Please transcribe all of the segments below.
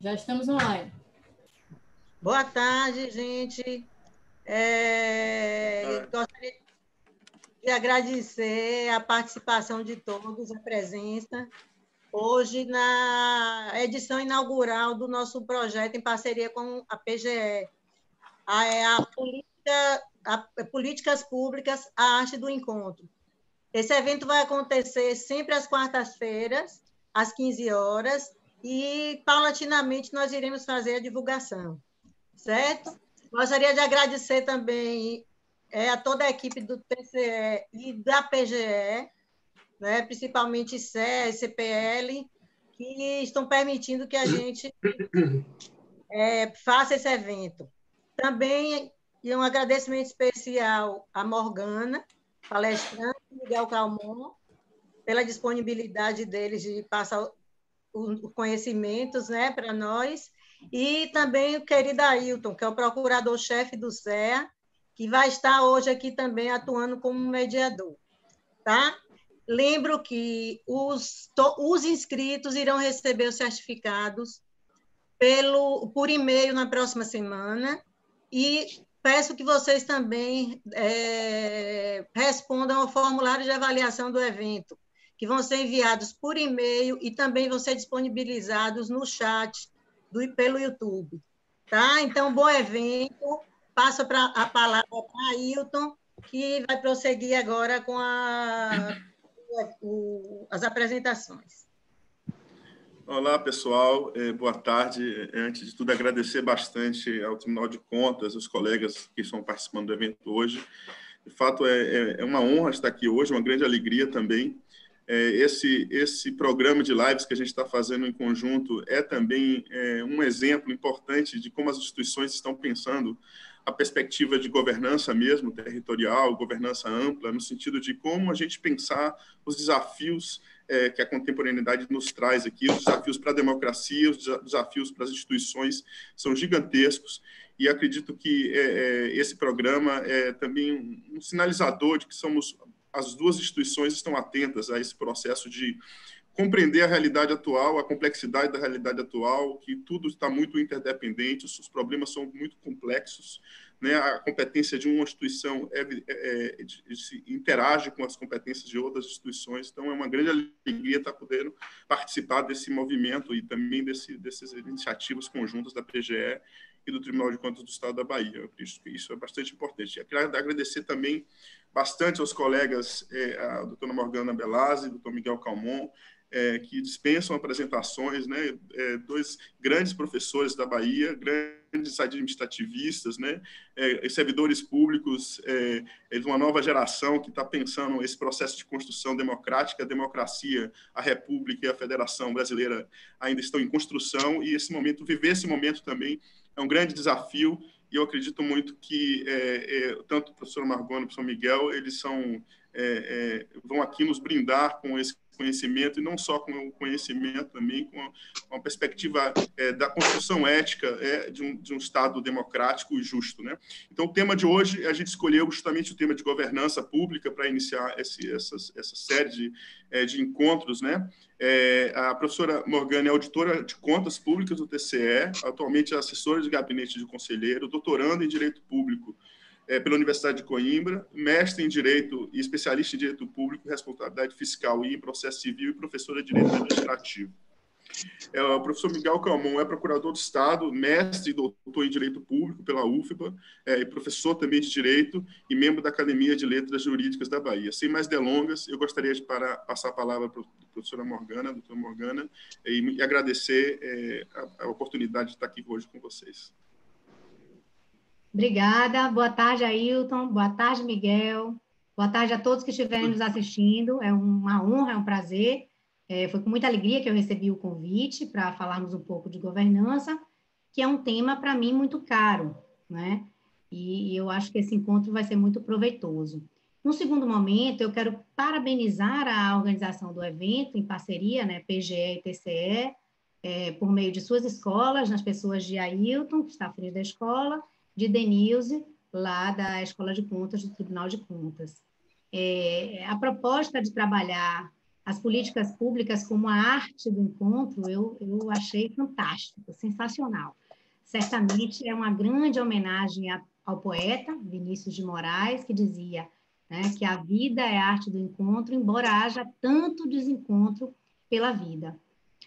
Já estamos online. Boa tarde, gente. É, gostaria de agradecer a participação de todos, a presença, hoje na edição inaugural do nosso projeto em parceria com a PGE, a, é a, política, a Políticas Públicas, a Arte do Encontro. Esse evento vai acontecer sempre às quartas-feiras, às 15 horas, e paulatinamente nós iremos fazer a divulgação, certo? Gostaria de agradecer também é, a toda a equipe do TCE e da PGE, né, principalmente CE, CPL, que estão permitindo que a gente é, faça esse evento. Também um agradecimento especial à Morgana, palestrante, Miguel Calmon, pela disponibilidade deles de passar os conhecimentos né, para nós, e também o querido Ailton, que é o procurador-chefe do CEA, que vai estar hoje aqui também atuando como mediador. Tá? Lembro que os, to, os inscritos irão receber os certificados pelo, por e-mail na próxima semana e peço que vocês também é, respondam ao formulário de avaliação do evento, que vão ser enviados por e-mail e também vão ser disponibilizados no chat do, pelo YouTube. Tá? Então, bom evento. Passo pra, a palavra para Ailton, que vai prosseguir agora com a, o, as apresentações. Olá, pessoal. É, boa tarde. É, antes de tudo, agradecer bastante ao Tribunal de Contas, os colegas que estão participando do evento hoje. De fato, é, é, uma honra estar aqui hoje, uma grande alegria também esse, esse programa de lives que a gente está fazendo em conjunto é também é, um exemplo importante de como as instituições estão pensando a perspectiva de governança mesmo, territorial, governança ampla, no sentido de como a gente pensar os desafios é, que a contemporaneidade nos traz aqui, os desafios para a democracia, os desafios para as instituições são gigantescos, e acredito que é, é, esse programa é também um sinalizador de que somos as duas instituições estão atentas a esse processo de compreender a realidade atual, a complexidade da realidade atual, que tudo está muito interdependente, os problemas são muito complexos, né? a competência de uma instituição é, é, é, interage com as competências de outras instituições, então é uma grande alegria estar podendo participar desse movimento e também desse, dessas iniciativas conjuntas da PGE e do Tribunal de Contas do Estado da Bahia. Acredito que isso é bastante importante. Eu queria agradecer também bastante aos colegas, é, a doutora Morgana Belazzi, doutor Miguel Calmon, é, que dispensam apresentações, né? É, dois grandes professores da Bahia, grandes administrativistas, né? É, servidores públicos de uma nova geração que está pensando esse processo de construção democrática, a democracia, a República e a Federação Brasileira ainda estão em construção e esse momento, viver esse momento também é um grande desafio e eu acredito muito que é, é, tanto o professor Margona o professor Miguel, eles são, é, é, vão aqui nos brindar com esse conhecimento, e não só com o conhecimento, também com uma perspectiva é, da construção ética é, de, um, de, um, Estado democrático e justo. Né? Então, o tema de hoje, a gente escolheu justamente o tema de governança pública para iniciar esse, essa série de, é, de encontros. Né? É, a professora Morgana é auditora de contas públicas do TCE, atualmente é assessora de gabinete de conselheiro, doutorando em Direito Público é, pela Universidade de Coimbra, mestre em Direito e especialista em Direito Público, Responsabilidade Fiscal e em Processo Civil e professora de Direito Administrativo. É, o professor Miguel Calmon é procurador do Estado, mestre e doutor em Direito Público pela UFBA, é, professor também de Direito e membro da Academia de Letras Jurídicas da Bahia. Sem mais delongas, eu gostaria de para, passar a palavra para a professora Morgana, doutora Morgana, e, e agradecer é, a, a oportunidade de estar aqui hoje com vocês. Obrigada. Boa tarde, Ailton. Boa tarde, Miguel. Boa tarde a todos que estiverem nos assistindo. É uma honra, é um prazer. É, foi com muita alegria que eu recebi o convite para falarmos um pouco de governança, que é um tema para mim muito caro, né? E, e eu acho que esse encontro vai ser muito proveitoso. No segundo momento, eu quero parabenizar a organização do evento, em parceria, né, PGE e TCE, é, por meio de suas escolas, nas pessoas de Ailton, que está à frente da escola, de Denilze, lá da Escola de Contas do Tribunal de Contas. É, a proposta de trabalhar as políticas públicas como a arte do encontro, eu, eu achei fantástico, sensacional. Certamente é uma grande homenagem a, ao poeta Vinícius de Moraes, que dizia né, que a vida é a arte do encontro, embora haja tanto desencontro pela vida.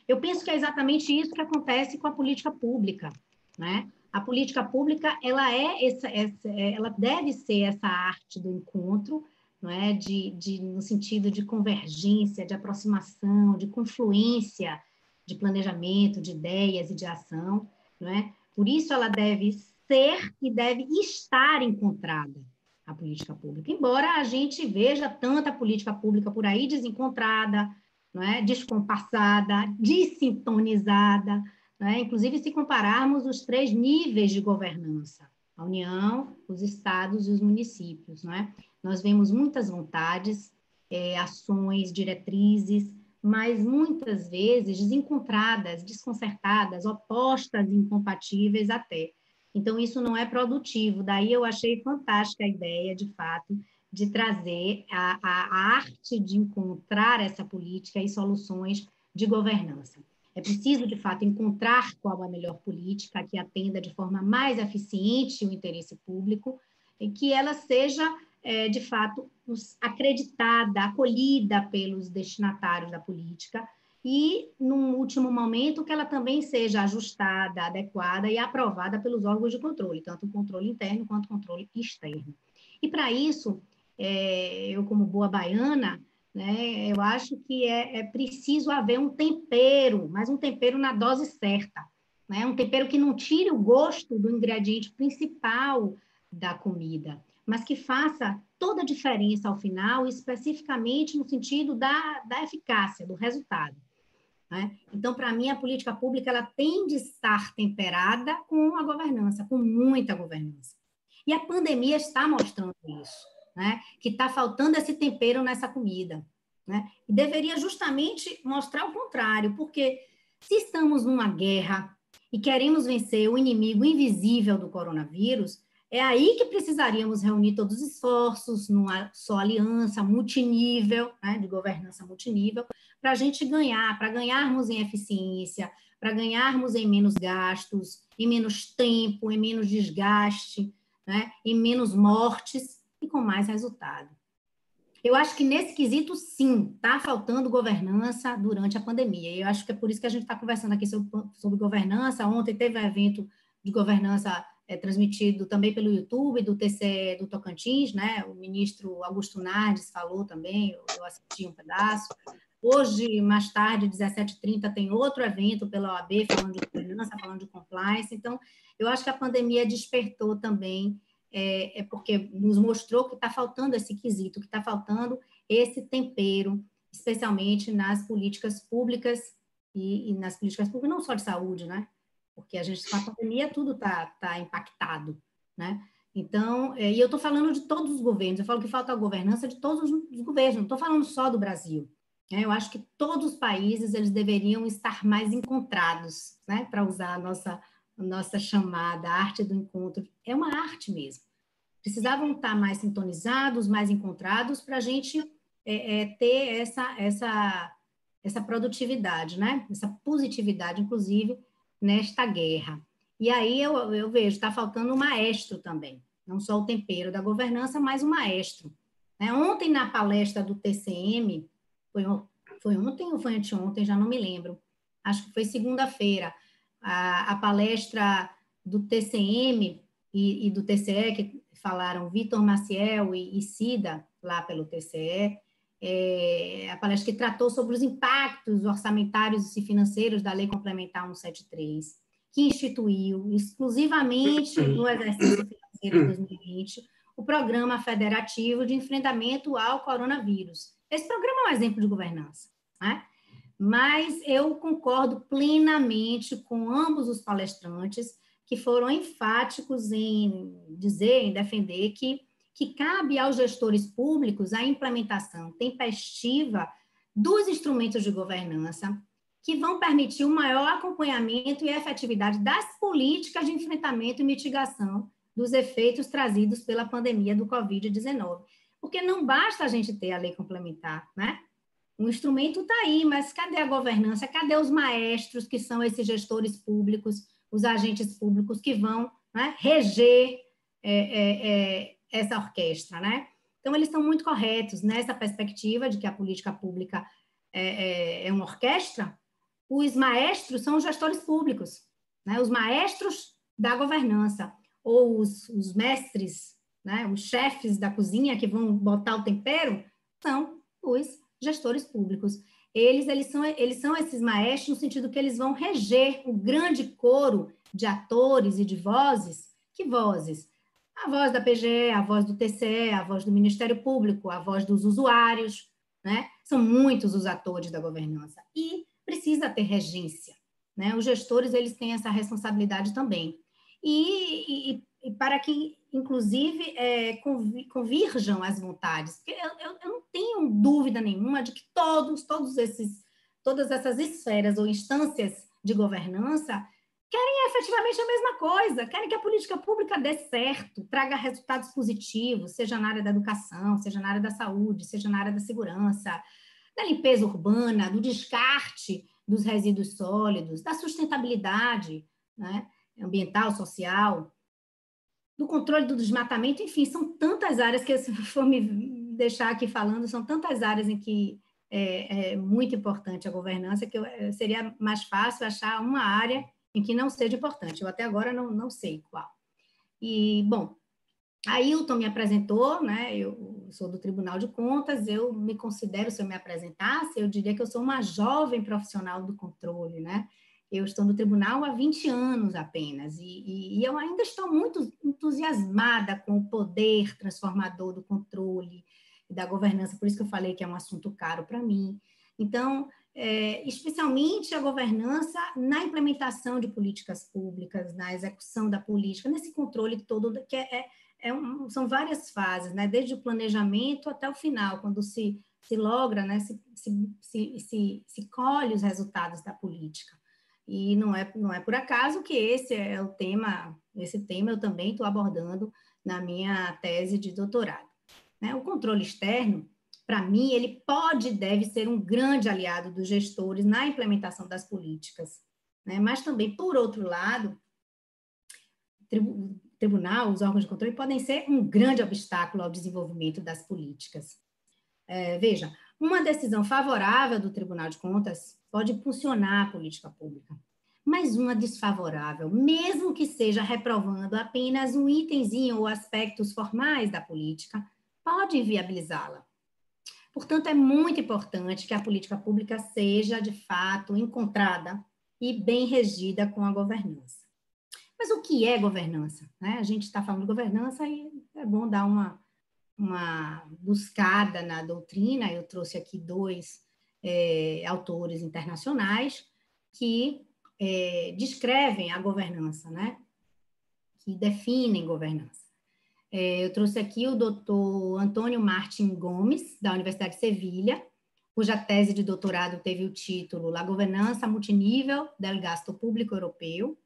Eu penso que é exatamente isso que acontece com a política pública, né? A política pública, ela é essa, essa ela deve ser essa arte do encontro, não é? De, de, no sentido de convergência, de aproximação, de confluência de planejamento, de ideias e de ação, não é? Por isso ela deve ser e deve estar encontrada a política pública. Embora a gente veja tanta política pública por aí desencontrada, não é? descompassada, desintonizada, não é? inclusive se compararmos os três níveis de governança, a União, os estados e os municípios. Não é? Nós vemos muitas vontades, é, ações, diretrizes, mas muitas vezes desencontradas, desconcertadas, opostas, incompatíveis até. Então, isso não é produtivo. Daí eu achei fantástica a ideia, de fato, de trazer a, a, a arte de encontrar essa política e soluções de governança. É preciso, de fato, encontrar qual a melhor política que atenda de forma mais eficiente o interesse público e que ela seja, é, de fato, acreditada, acolhida pelos destinatários da política e, num último momento, que ela também seja ajustada, adequada e aprovada pelos órgãos de controle, tanto o controle interno quanto o controle externo. E, para isso, é, eu como boa baiana, né, eu acho que é, é, preciso haver um tempero, mas um tempero na dose certa, né, um tempero que não tire o gosto do ingrediente principal da comida, mas que faça toda a diferença ao final, especificamente no sentido da, da eficácia, do resultado. Né? Então, para mim, a política pública ela tem de estar temperada com a governança, com muita governança. E a pandemia está mostrando isso né? que está faltando esse tempero nessa comida. Né? E deveria justamente mostrar o contrário, porque se estamos numa guerra e queremos vencer o inimigo invisível do coronavírus, é aí que precisaríamos reunir todos os esforços numa só aliança multinível, né, de governança multinível, para a gente ganhar, para ganharmos em eficiência, para ganharmos em menos gastos, em menos tempo, em menos desgaste, né, em menos mortes com mais resultado. Eu acho que nesse quesito, sim, está faltando governança durante a pandemia. Eu acho que é por isso que a gente está conversando aqui sobre, sobre, governança. Ontem teve um evento de governança é, transmitido também pelo YouTube do TCE do Tocantins, né? O ministro Augusto Nardes falou também, eu, eu assisti um pedaço. Hoje, mais tarde, 17h30, tem outro evento pela OAB falando de governança, falando de compliance. Então, eu acho que a pandemia despertou também é, é porque nos mostrou que está faltando esse quesito, que está faltando esse tempero, especialmente nas políticas públicas e, e, nas políticas públicas, não só de saúde, né? Porque a gente, com a pandemia, tudo está tá impactado, né? Então, é, e eu estou falando de todos os governos, eu falo que falta a governança de todos os governos, não estou falando só do Brasil. Né? Eu acho que todos os países, eles deveriam estar mais encontrados, né? Para usar a nossa nossa chamada arte do encontro, é uma arte mesmo. Precisavam estar mais sintonizados, mais encontrados, para a gente é, é, ter essa, essa, essa produtividade, né? essa positividade, inclusive, nesta guerra. E aí eu, eu vejo, está faltando um maestro também, não só o tempero da governança, mas o maestro. Né? Ontem, na palestra do TCM, foi, foi ontem ou foi anteontem, já não me lembro, acho que foi segunda-feira, a, a palestra do TCM e, e, do TCE, que falaram Vitor Maciel e, e Cida, lá pelo TCE, é, a palestra que tratou sobre os impactos orçamentários e financeiros da Lei Complementar 173, que instituiu exclusivamente no exercício financeiro de 2020 o Programa Federativo de Enfrentamento ao Coronavírus. Esse programa é um exemplo de governança. Né? Mas eu concordo plenamente com ambos os palestrantes que foram enfáticos em dizer, em defender que, que cabe aos gestores públicos a implementação tempestiva dos instrumentos de governança que vão permitir o um maior acompanhamento e efetividade das políticas de enfrentamento e mitigação dos efeitos trazidos pela pandemia do Covid-19. Porque não basta a gente ter a lei complementar, né? O instrumento está aí, mas cadê a governança? Cadê os maestros, que são esses gestores públicos, os agentes públicos que vão né, reger é, é, é, essa orquestra, né? Então, eles estão muito corretos nessa perspectiva de que a política pública é, é, é uma orquestra. Os maestros são os gestores públicos, né? os maestros da governança, ou os, os mestres, né? os chefes da cozinha que vão botar o tempero, são os gestores públicos. Eles, eles, são, eles são esses maestros no sentido que eles vão reger o grande coro de atores e de vozes. Que vozes? a voz da PGE, a voz do TCE, a voz do Ministério Público, a voz dos usuários, né? São muitos os atores da governança e precisa ter regência, né? Os gestores eles têm essa responsabilidade também e, e, e para que inclusive é, convirjam as vontades, porque eu, eu, eu não tenho dúvida nenhuma de que todos, todos esses, todas essas esferas ou instâncias de governança querem efetivamente a mesma coisa, querem que a política pública dê certo, traga resultados positivos, seja na área da educação, seja na área da saúde, seja na área da segurança, da limpeza urbana, do descarte dos resíduos sólidos, da sustentabilidade né, ambiental, social, do controle do desmatamento, enfim, são tantas áreas que, se for me deixar aqui falando, são tantas áreas em que é, é muito importante a governança que eu, seria mais fácil achar uma área em que não seja importante. Eu até agora não, não sei qual. E, bom, Ailton me apresentou, né? Eu sou do Tribunal de Contas, eu me considero, se eu me apresentasse, eu diria que eu sou uma jovem profissional do controle, né? Eu estou no tribunal há 20 anos apenas, e, e, e eu ainda estou muito entusiasmada com o poder transformador do controle e da governança, por isso que eu falei que é um assunto caro para mim. Então, é, especialmente a governança na implementação de políticas públicas, na execução da política, nesse controle todo, que é, é, é um, são várias fases, né? desde o planejamento até o final, quando se, se logra, né? se, se, se, se, se colhe os resultados da política. E não é, não é por acaso que esse é o tema, esse tema eu também estou abordando na minha tese de doutorado. Né? O controle externo, para mim, ele pode e deve ser um grande aliado dos gestores na implementação das políticas. Né? Mas também, por outro lado, o tribunal, os órgãos de controle podem ser um grande obstáculo ao desenvolvimento das políticas. É, veja, uma decisão favorável do Tribunal de Contas pode impulsionar a política pública, mas uma desfavorável, mesmo que seja reprovando apenas um itemzinho ou aspectos formais da política, pode inviabilizá-la. Portanto, é muito importante que a política pública seja, de fato, encontrada e bem regida com a governança. Mas o que é governança? Né? A gente está falando de governança e é bom dar uma, uma buscada na doutrina. Eu trouxe aqui dois é, autores internacionais que é, descrevem a governança, né? que definem governança. É, eu trouxe aqui o doutor Antônio Martin Gomes, da Universidade de Sevilha, cuja tese de doutorado teve o título La Governança Multinível del Gasto Público Europeu,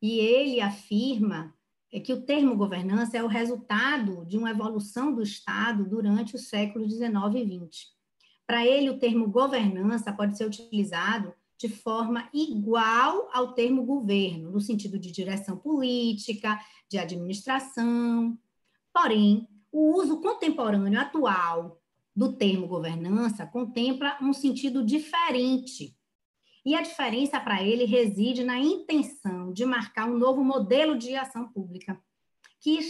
e ele afirma é que o termo governança é o resultado de uma evolução do Estado durante o século XIX e XX. Para ele, o termo governança pode ser utilizado de forma igual ao termo governo, no sentido de direção política, de administração, Porém, o uso contemporâneo atual do termo governança contempla um sentido diferente. E a diferença para ele reside na intenção de marcar um novo modelo de ação pública, que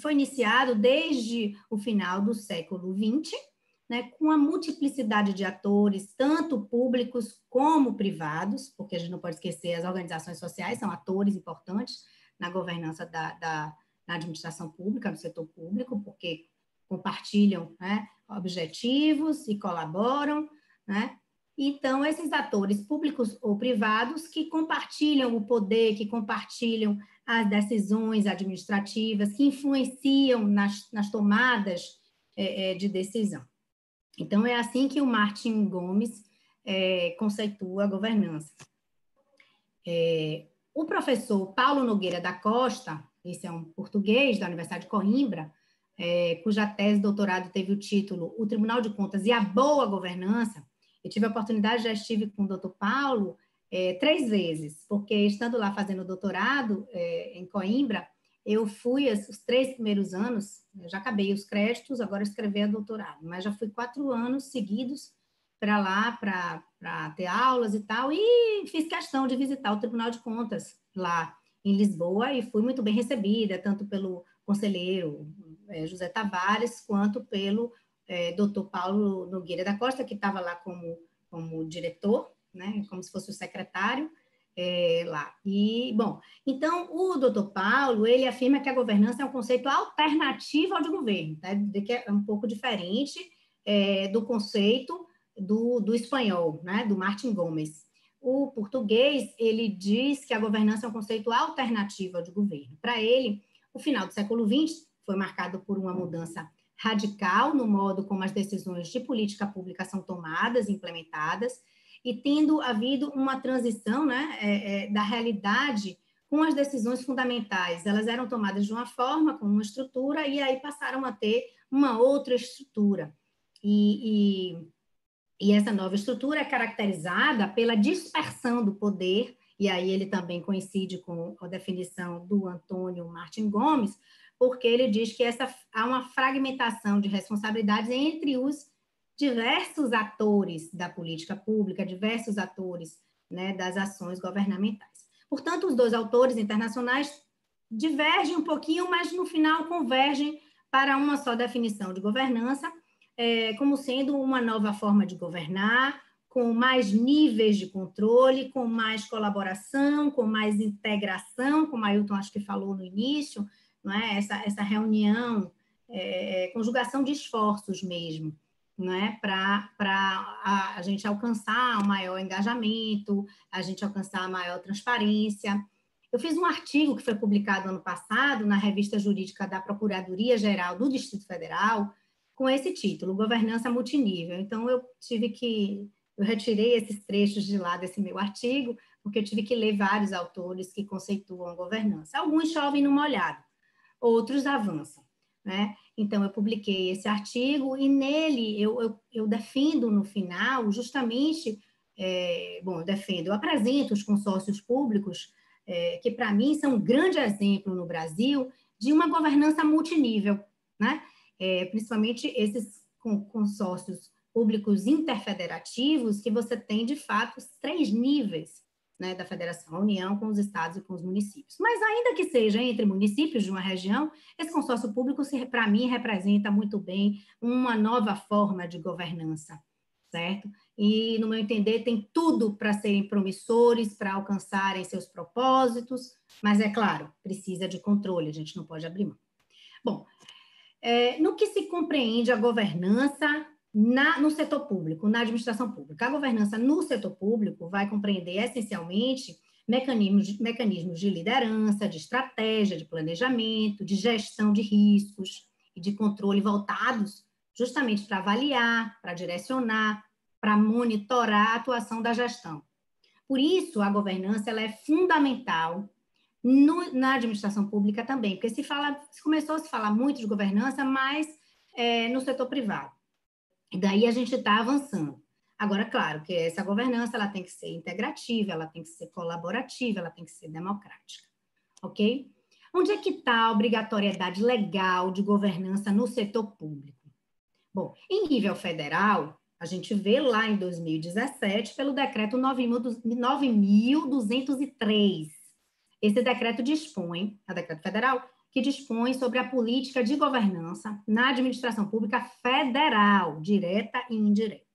foi iniciado desde o final do século XX, né, com a multiplicidade de atores, tanto públicos como privados, porque a gente não pode esquecer, as organizações sociais são atores importantes na governança da, da na administração pública, no setor público, porque compartilham né, objetivos e colaboram, né? Então, esses atores públicos ou privados que compartilham o poder, que compartilham as decisões administrativas, que influenciam nas, nas tomadas é, é de decisão. Então, é assim que o Martin Gomes é, conceitua a governança. É, o professor Paulo Nogueira da Costa, esse é um português da Universidade de Coimbra, é, cuja tese de doutorado teve o título O Tribunal de Contas e a Boa Governança, eu tive a oportunidade, já estive com o doutor Paulo é, três vezes, porque estando lá fazendo doutorado é, em Coimbra, eu fui os três primeiros anos, já acabei os créditos, agora escrever a doutorado, mas já fui quatro anos seguidos para lá, para ter aulas e tal, e fiz questão de visitar o Tribunal de Contas lá em Lisboa e fui muito bem recebida, tanto pelo conselheiro é, José Tavares, quanto pelo é, doutor Paulo Nogueira da Costa, que estava lá como, como diretor, né, como se fosse o secretário é, lá. E, bom, então, o doutor Paulo, ele afirma que a governança é um conceito alternativo ao de governo, tá? de que é um pouco diferente é, do conceito do, do espanhol, né, do Martin Gomes. O português, ele diz que a governança é um conceito alternativo ao de governo. Para ele, o final do século XX foi marcado por uma mudança radical no modo como as decisões de política pública são tomadas, implementadas, e tendo havido uma transição né, é, é, da realidade com as decisões fundamentais. Elas eram tomadas de uma forma, com uma estrutura, e aí passaram a ter uma outra estrutura. E, e e essa nova estrutura é caracterizada pela dispersão do poder, e aí ele também coincide com a definição do Antônio Martin Gomes, porque ele diz que essa, há uma fragmentação de responsabilidades entre os diversos atores da política pública, diversos atores né, das ações governamentais. Portanto, os dois autores internacionais divergem um pouquinho, mas no final convergem para uma só definição de governança, é, como sendo uma nova forma de governar, com mais níveis de controle, com mais colaboração, com mais integração, como a Ailton acho que falou no início, não é? essa, essa reunião, é, é conjugação de esforços mesmo, é? para a, a gente alcançar um maior engajamento, a gente alcançar a maior transparência. Eu fiz um artigo que foi publicado ano passado na revista jurídica da Procuradoria-Geral do Distrito Federal, com esse título, Governança Multinível. Então, eu tive que, eu retirei esses trechos de lá desse meu artigo, porque eu tive que ler vários autores que conceituam governança. Alguns chovem no molhado, outros avançam, né? Então, eu publiquei esse artigo e nele eu, eu, eu defendo no final justamente, é, bom, eu defendo, eu apresento os consórcios públicos, é, que para mim são um grande exemplo no Brasil de uma governança multinível, né? é, principalmente esses consórcios públicos interfederativos, que você tem, de fato, três níveis né, da federação, a União com os estados e com os municípios. Mas, ainda que seja entre municípios de uma região, esse consórcio público, para mim, representa muito bem uma nova forma de governança, certo? E, no meu entender, tem tudo para serem promissores, para alcançarem seus propósitos, mas, é claro, precisa de controle, a gente não pode abrir mão. Bom, é, no que se compreende a governança na, no setor público, na administração pública? A governança no setor público vai compreender essencialmente mecanismos, mecanismos de liderança, de estratégia, de planejamento, de gestão de riscos e de controle voltados justamente para avaliar, para direcionar, para monitorar a atuação da gestão. Por isso, a governança ela é fundamental no, na administração pública também, porque se fala, começou a se falar muito de governança, mas é, no setor privado. E daí a gente está avançando. Agora, claro que essa governança ela tem que ser integrativa, ela tem que ser colaborativa, ela tem que ser democrática, ok? Onde é que está a obrigatoriedade legal de governança no setor público? Bom, em nível federal, a gente vê lá em 2017 pelo decreto 9.203, esse decreto dispõe, é o decreto federal, que dispõe sobre a política de governança na administração pública federal, direta e indireta.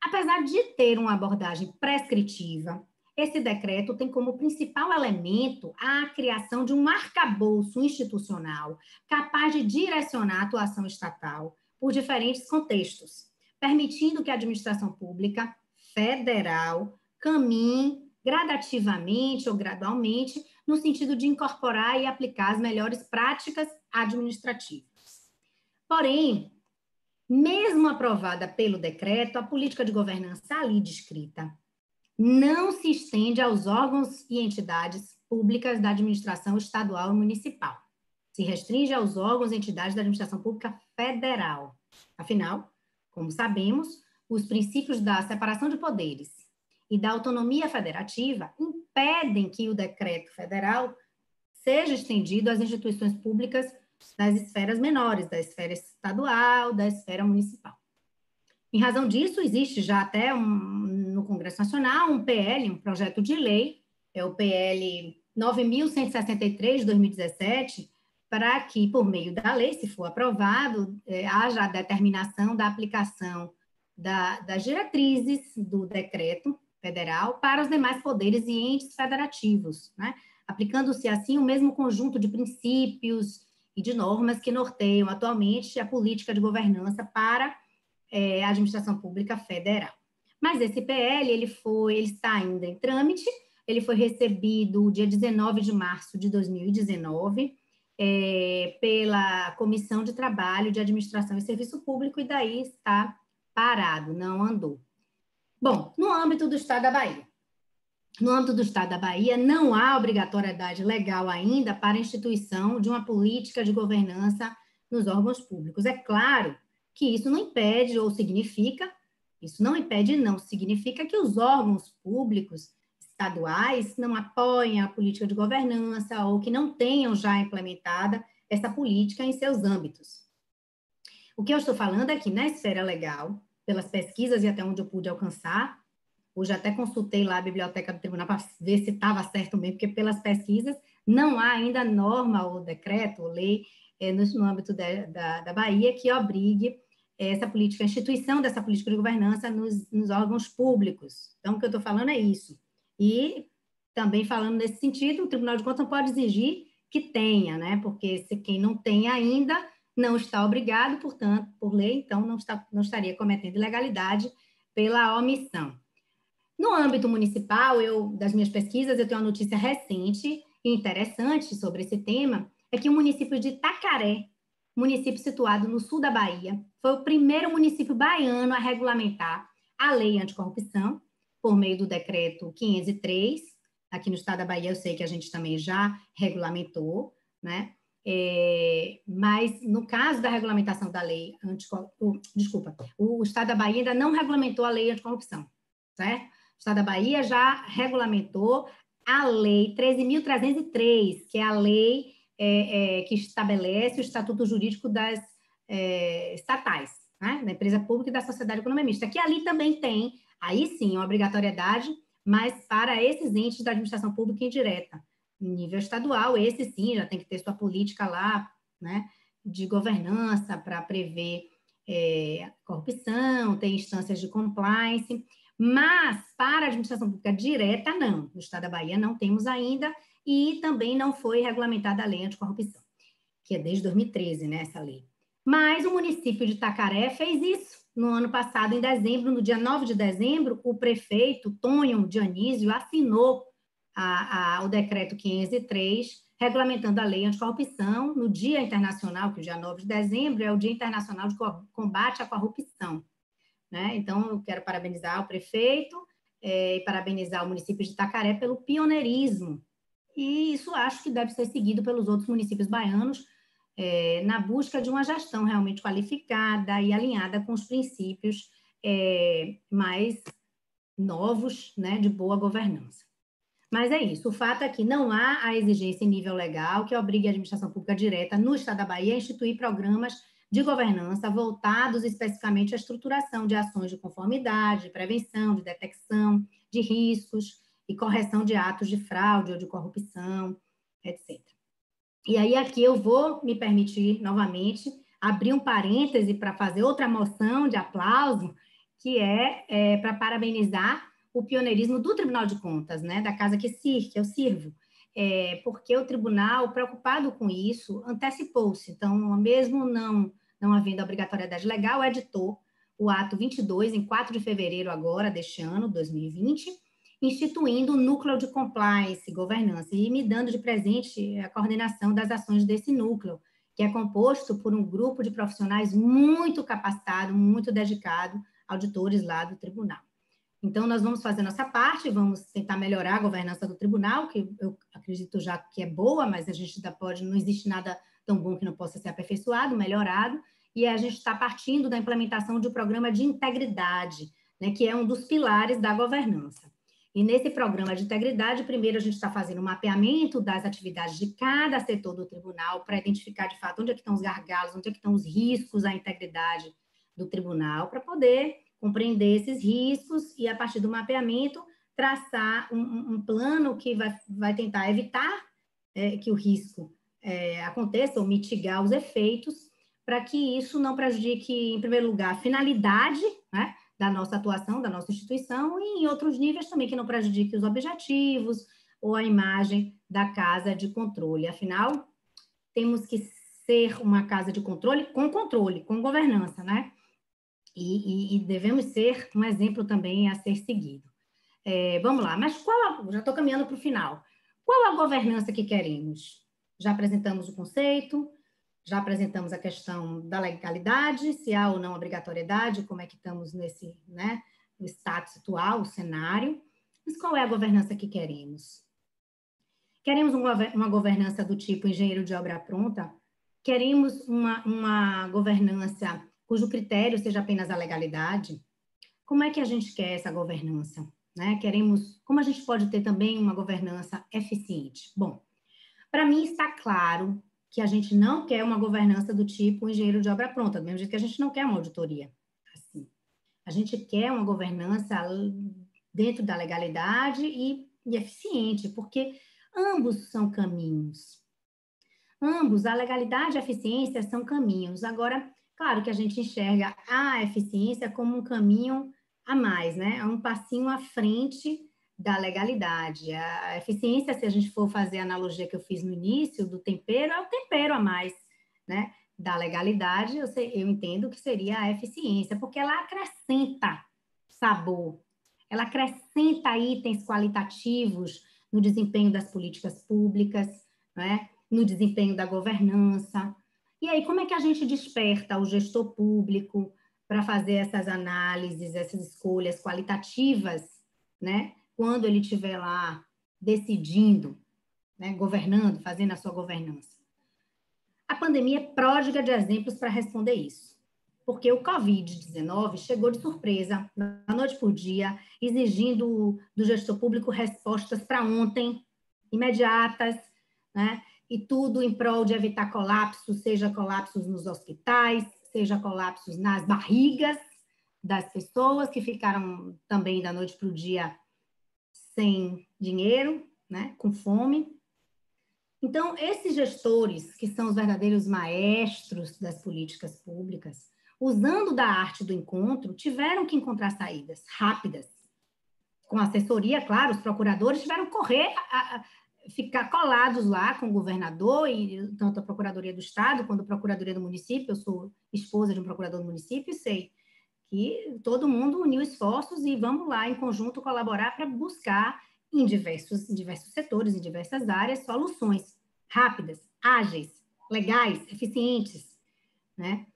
Apesar de ter uma abordagem prescritiva, esse decreto tem como principal elemento a criação de um arcabouço institucional capaz de direcionar a atuação estatal por diferentes contextos, permitindo que a administração pública federal caminhe gradativamente ou gradualmente, no sentido de incorporar e aplicar as melhores práticas administrativas. Porém, mesmo aprovada pelo decreto, a política de governança ali descrita não se estende aos órgãos e entidades públicas da administração estadual e municipal, se restringe aos órgãos e entidades da administração pública federal. Afinal, como sabemos, os princípios da separação de poderes e da autonomia federativa impedem que o decreto federal seja estendido às instituições públicas das esferas menores, da esfera estadual, da esfera municipal. Em razão disso, existe já até um, no Congresso Nacional um PL, um projeto de lei, é o PL 9.163 de 2017, para que, por meio da lei, se for aprovado, é, haja a determinação da aplicação da, das diretrizes do decreto federal para os demais poderes e entes federativos, né? aplicando-se assim o mesmo conjunto de princípios e de normas que norteiam atualmente a política de governança para é, a administração pública federal. Mas esse PL ele foi, ele está ainda em trâmite. Ele foi recebido dia 19 de março de 2019 é, pela Comissão de Trabalho de Administração e Serviço Público e daí está parado, não andou. Bom, no âmbito do Estado da Bahia. No âmbito do Estado da Bahia, não há obrigatoriedade legal ainda para a instituição de uma política de governança nos órgãos públicos. É claro que isso não impede ou significa, isso não impede não significa que os órgãos públicos estaduais não apoiem a política de governança ou que não tenham já implementada essa política em seus âmbitos. O que eu estou falando é que na esfera legal, pelas pesquisas e até onde eu pude alcançar, hoje até consultei lá a biblioteca do tribunal para ver se estava certo mesmo, porque pelas pesquisas não há ainda norma ou decreto ou lei é, no, no, âmbito de, da, da Bahia que obrigue essa política, a instituição dessa política de governança nos, nos órgãos públicos. Então, o que eu estou falando é isso. E também falando nesse sentido, o Tribunal de Contas não pode exigir que tenha, né? Porque se quem não tem ainda não está obrigado, portanto, por lei, então não, está, não estaria cometendo ilegalidade pela omissão. No âmbito municipal, eu das minhas pesquisas, eu tenho uma notícia recente e interessante sobre esse tema, é que o município de Tacaré, município situado no sul da Bahia, foi o primeiro município baiano a regulamentar a lei anticorrupção, por meio do decreto 503. Aqui no estado da Bahia, eu sei que a gente também já regulamentou, né? É, mas no caso da regulamentação da lei anticorrupção, desculpa, o estado da Bahia ainda não regulamentou a lei anticorrupção, certo? O estado da Bahia já regulamentou a lei 13.303, que é a lei é, é, que estabelece o estatuto jurídico das é, estatais, né? da empresa pública e da sociedade econômica mista, que ali também tem, aí sim, uma obrigatoriedade, mas para esses entes da administração pública indireta, em nível estadual, esse sim já tem que ter sua política lá, né, de governança para prever é, corrupção, tem instâncias de compliance, mas para a administração pública direta, não. No estado da Bahia não temos ainda, e também não foi regulamentada a lei anticorrupção, que é desde 2013, né, essa lei. Mas o município de Tacaré fez isso no ano passado, em dezembro, no dia 9 de dezembro, o prefeito Tonho Dionísio assinou a, a, o decreto 503, regulamentando a lei anticorrupção no Dia Internacional, que o dia 9 de dezembro é o Dia Internacional de Combate à Corrupção. Né? Então, eu quero parabenizar o prefeito é, e parabenizar o município de Tacaré pelo pioneirismo e isso acho que deve ser seguido pelos outros municípios baianos é, na busca de uma gestão realmente qualificada e alinhada com os princípios é, mais novos né, de boa governança. Mas é isso, o fato é que não há a exigência em nível legal que obrigue a administração pública direta no Estado da Bahia a instituir programas de governança voltados especificamente à estruturação de ações de conformidade, de prevenção, de detecção de riscos, e correção de atos de fraude ou de corrupção, etc. E aí aqui eu vou me permitir novamente abrir um parêntese para fazer outra moção de aplauso, que é, é para parabenizar o pioneirismo do Tribunal de Contas, né, da casa que, que eu sirvo, é, porque o tribunal, preocupado com isso, antecipou-se. Então, mesmo não, não havendo obrigatoriedade legal, editou o ato 22, em 4 de fevereiro agora, deste ano, 2020, instituindo o núcleo de compliance, governança, e me dando de presente a coordenação das ações desse núcleo, que é composto por um grupo de profissionais muito capacitado, muito dedicado, auditores lá do tribunal. Então, nós vamos fazer nossa parte, vamos tentar melhorar a governança do tribunal, que eu acredito já que é boa, mas a gente ainda pode, não existe nada tão bom que não possa ser aperfeiçoado, melhorado, e a gente está partindo da implementação de um programa de integridade, né, que é um dos pilares da governança. E nesse programa de integridade, primeiro a gente está fazendo um mapeamento das atividades de cada setor do tribunal para identificar de fato onde é que estão os gargalos, onde é que estão os riscos à integridade do tribunal, para poder compreender esses riscos e, a partir do mapeamento, traçar um, um plano que vai, vai tentar evitar é, que o risco é, aconteça ou mitigar os efeitos, para que isso não prejudique, em primeiro lugar, a finalidade né, da nossa atuação, da nossa instituição, e em outros níveis também que não prejudique os objetivos ou a imagem da casa de controle. Afinal, temos que ser uma casa de controle com controle, com governança, né? E, e, e devemos ser um exemplo também a ser seguido. É, vamos lá, mas qual, já estou caminhando para o final. Qual a governança que queremos? Já apresentamos o conceito, já apresentamos a questão da legalidade, se há ou não obrigatoriedade, como é que estamos nesse, né, status atual, o cenário. Mas qual é a governança que queremos? Queremos uma governança do tipo engenheiro de obra pronta? Queremos uma, uma governança cujo critério seja apenas a legalidade, como é que a gente quer essa governança? Né? Queremos, como a gente pode ter também uma governança eficiente? Bom, para mim está claro que a gente não quer uma governança do tipo engenheiro de obra pronta, do mesmo jeito que a gente não quer uma auditoria. Assim. A gente quer uma governança dentro da legalidade e, e eficiente, porque ambos são caminhos. Ambos, a legalidade e a eficiência são caminhos. Agora, Claro que a gente enxerga a eficiência como um caminho a mais, né? É um passinho à frente da legalidade. A eficiência, se a gente for fazer a analogia que eu fiz no início do tempero, é o tempero a mais, né? Da legalidade, eu, sei, eu entendo que seria a eficiência, porque ela acrescenta sabor, ela acrescenta itens qualitativos no desempenho das políticas públicas, né? no desempenho da governança, e aí, como é que a gente desperta o gestor público para fazer essas análises, essas escolhas qualitativas, né? Quando ele estiver lá decidindo, né? governando, fazendo a sua governança. A pandemia é pródiga de exemplos para responder isso. Porque o Covid-19 chegou de surpresa, da noite por dia, exigindo do gestor público respostas para ontem, imediatas, né? E tudo em prol de evitar colapsos, seja colapsos nos hospitais, seja colapsos nas barrigas das pessoas que ficaram também da noite para o dia sem dinheiro, né, com fome. Então, esses gestores, que são os verdadeiros maestros das políticas públicas, usando da arte do encontro, tiveram que encontrar saídas rápidas. Com assessoria, claro, os procuradores tiveram que correr a, a, ficar colados lá com o governador e tanto a Procuradoria do Estado quanto a Procuradoria do Município. Eu sou esposa de um procurador do município e sei que todo mundo uniu esforços e vamos lá em conjunto colaborar para buscar em diversos, em diversos setores, em diversas áreas, soluções rápidas, ágeis, legais, eficientes, né?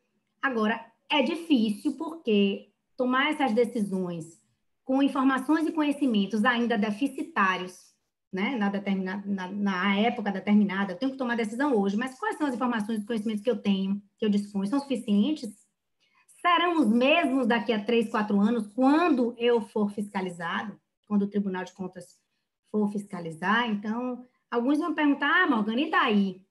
Agora, é difícil porque tomar essas decisões com informações e conhecimentos ainda deficitários né, na, determina, na, na, época determinada, eu tenho que tomar decisão hoje, mas quais são as informações e conhecimentos que eu tenho, que eu disponho? São suficientes? Serão os mesmos daqui a três, quatro anos, quando eu for fiscalizado, quando o Tribunal de Contas for fiscalizar? Então, alguns vão perguntar, ah, Morgana, e daí?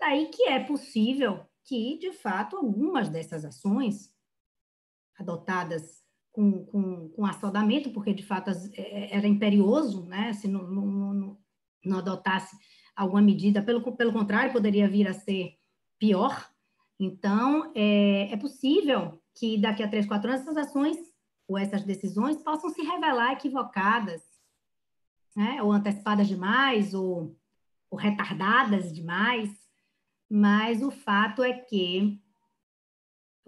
Daí que é possível que, de fato, algumas dessas ações adotadas com, com, com porque de fato é, é, era imperioso, né? Se não, não, não, não adotasse alguma medida, pelo, pelo contrário, poderia vir a ser pior. Então, é, é possível que daqui a três, quatro anos essas ações ou essas decisões possam se revelar equivocadas, né? ou antecipadas demais, ou, ou retardadas demais, mas o fato é que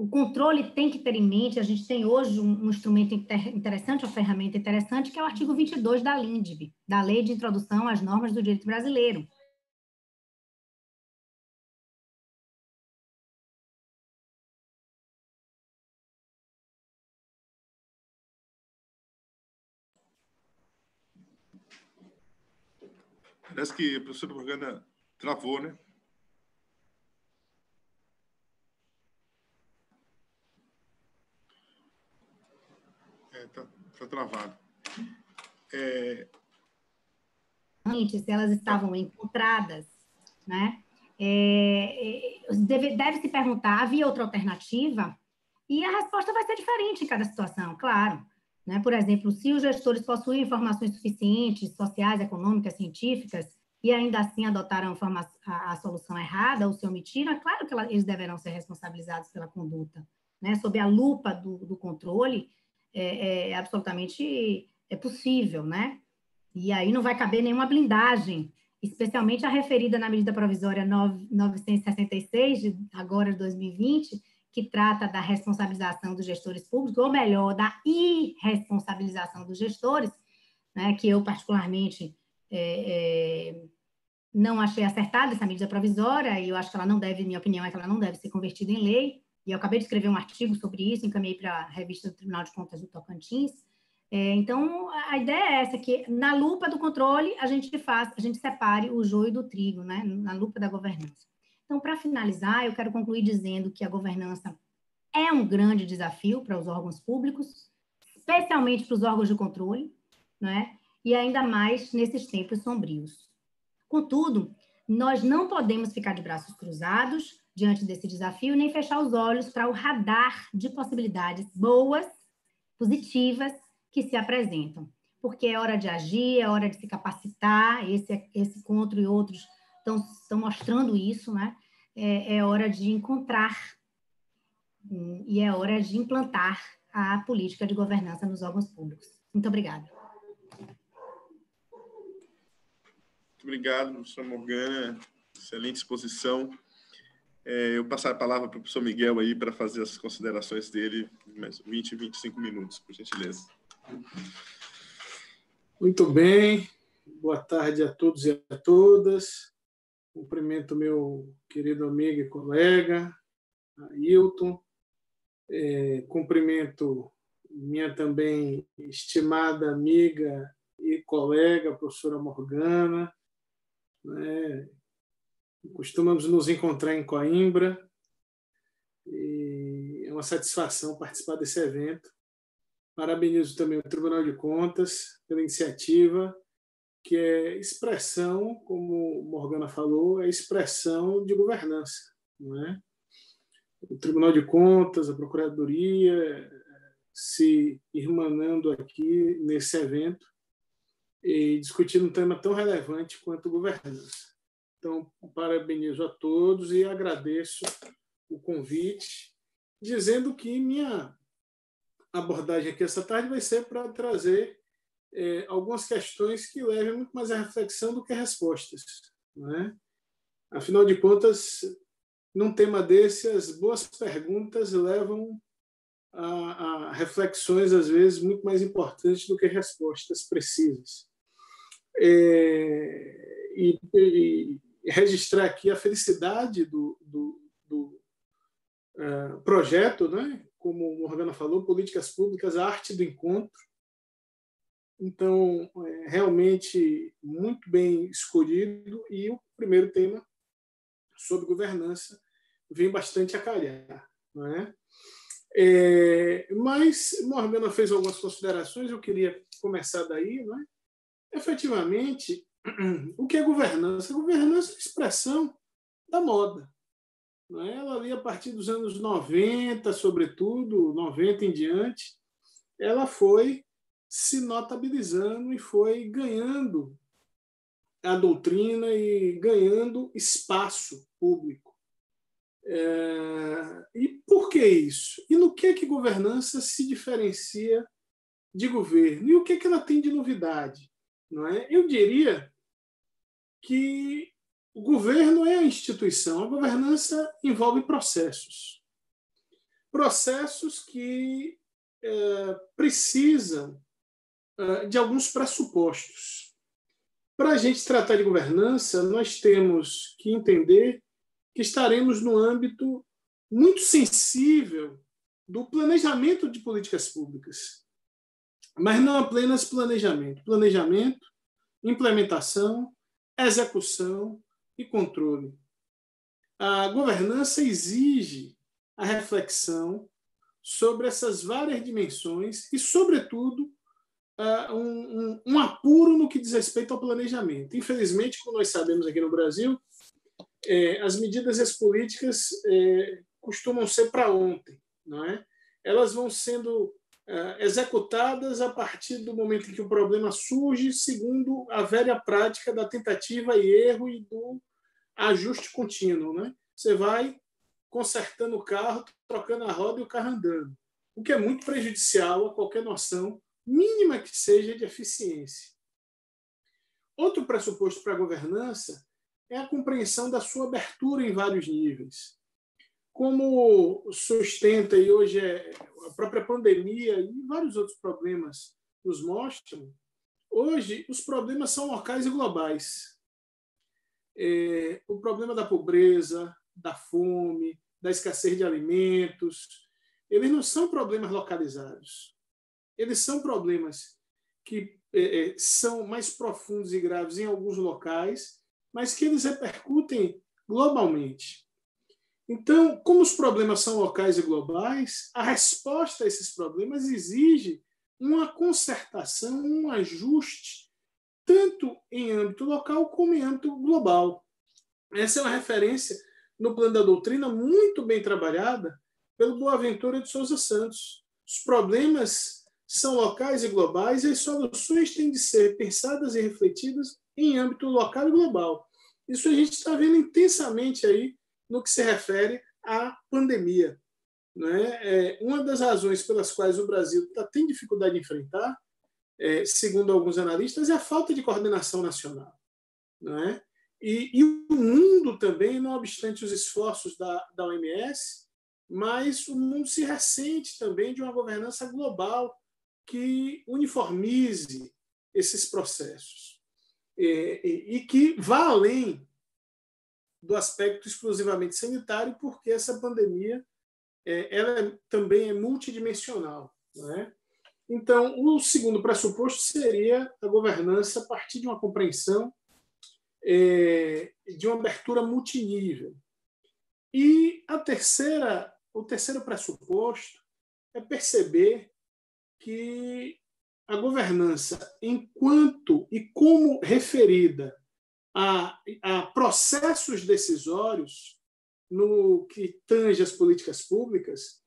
o controle tem que ter em mente, a gente tem hoje um, um instrumento inter, interessante, uma ferramenta interessante, que é o artigo 22 da LINDB, da Lei de Introdução às Normas do Direito Brasileiro. Parece que a professora Morgana travou, né? Tá, tá travado. É... Se elas estavam encontradas, né? É, é, deve, deve se perguntar, havia outra alternativa? E a resposta vai ser diferente em cada situação, claro. Né? Por exemplo, se os gestores possuem informações suficientes, sociais, econômicas, científicas, e ainda assim adotaram a, a, solução errada ou se omitiram, é claro que eles deverão ser responsabilizados pela conduta. Né? Sob a lupa do, do controle, é, é, absolutamente é possível, né? E aí não vai caber nenhuma blindagem, especialmente a referida na medida provisória 9, 966, de agora de 2020, que trata da responsabilização dos gestores públicos, ou melhor, da irresponsabilização dos gestores, né, que eu particularmente é, é, não achei acertada essa medida provisória, e eu acho que ela não deve, minha opinião é que ela não deve ser convertida em lei, e eu acabei de escrever um artigo sobre isso, encaminhei para a revista do Tribunal de Contas do Tocantins. É, então, a ideia é essa, que na lupa do controle, a gente faz, a gente separe o joio do trigo, né, na lupa da governança. Então, para finalizar, eu quero concluir dizendo que a governança é um grande desafio para os órgãos públicos, especialmente para os órgãos de controle, né? e ainda mais nesses tempos sombrios. Contudo, nós não podemos ficar de braços cruzados diante desse desafio, nem fechar os olhos para o radar de possibilidades boas, positivas, que se apresentam. Porque é hora de agir, é hora de se capacitar, esse, esse encontro e outros estão mostrando isso, né? É, é hora de encontrar hum, e é hora de implantar a política de governança nos órgãos públicos. Muito obrigada. Muito obrigado, professor Morgana. Excelente exposição. É, eu passar a palavra para o professor Miguel aí para fazer as considerações dele, mais 20, 25 minutos, por gentileza. Muito bem. Boa tarde a todos e a todas. Cumprimento meu querido amigo e colega, Ailton. É, cumprimento minha também estimada amiga e colega, professora Morgana. Né? Costumamos nos encontrar em Coimbra. E é uma satisfação participar desse evento. Parabenizo também o Tribunal de Contas pela iniciativa que é expressão, como Morgana falou, é expressão de governança, não é? O Tribunal de Contas, a Procuradoria se irmanando aqui nesse evento e discutindo um tema tão relevante quanto governança. Então, parabenizo a todos e agradeço o convite, dizendo que minha abordagem aqui essa tarde vai ser para trazer é, algumas questões que levem muito mais a reflexão do que respostas. Não é? Afinal de contas, num tema desse, as boas perguntas levam a, a reflexões, às vezes, muito mais importantes do que respostas precisas. É, e, e, registrar aqui a felicidade do, do, do uh, projeto, né? como o Morgana falou, Políticas Públicas, a Arte do Encontro, então, é realmente muito bem escolhido e o primeiro tema sobre governança vem bastante a calhar, não é? É, mas Morgana fez algumas considerações, eu queria começar daí, não é? Efetivamente, o que é governança? governança é a expressão da moda. Não é? Ela ali, a partir dos anos 90, sobretudo, 90 em diante, ela foi se notabilizando e foi ganhando a doutrina e ganhando espaço público. É, e por que isso? E no que é que governança se diferencia de governo? E o que é que ela tem de novidade? Não é? Eu diria que o governo é a instituição, a governança envolve processos. Processos que é, precisam ah, de alguns pressupostos. Para a gente tratar de governança, nós temos que entender que estaremos no âmbito muito sensível do planejamento de políticas públicas. Mas não apenas planejamento. Planejamento, implementação, execução e controle. A governança exige a reflexão sobre essas várias dimensões e, sobretudo, um, um, um, apuro no que diz respeito ao planejamento. Infelizmente, como nós sabemos aqui no Brasil, é, as medidas as políticas é, costumam ser para ontem, não é? Elas vão sendo executadas a partir do momento em que o problema surge, segundo a velha prática da tentativa e erro e do ajuste contínuo, né? Você vai consertando o carro, trocando a roda e o carro andando, o que é muito prejudicial a qualquer noção mínima que seja de eficiência. Outro pressuposto para a governança é a compreensão da sua abertura em vários níveis. Como sustenta, e hoje é a própria pandemia e vários outros problemas nos mostram, hoje os problemas são locais e globais. É, o problema da pobreza, da fome, da escassez de alimentos, eles não são problemas localizados. Eles são problemas que é, é são mais profundos e graves em alguns locais mas que eles repercutem globalmente. Então, como os problemas são locais e globais, a resposta a esses problemas exige uma concertação, um ajuste, tanto em âmbito local como em âmbito global. Essa é uma referência no plano da doutrina muito bem trabalhada pelo Boaventura de Souza Santos. Os problemas são locais e globais e as soluções têm de ser pensadas e refletidas em âmbito local e global. Isso a gente está vendo intensamente aí no que se refere à pandemia. Né? É, uma das razões pelas quais o Brasil tá, tem dificuldade de enfrentar, é, segundo alguns analistas, é a falta de coordenação nacional. Né? E, e, o mundo também, não obstante os esforços da, da OMS, mas o mundo se ressente também de uma governança global que uniformize esses processos e, e que vá além do aspecto exclusivamente sanitário, porque essa pandemia é, ela também é multidimensional. Né? Então, o segundo pressuposto seria a governança a partir de uma compreensão é, de uma abertura multinível. E a terceira, o terceiro pressuposto é perceber que a governança, enquanto e como referida a, a processos decisórios no que tange as políticas públicas,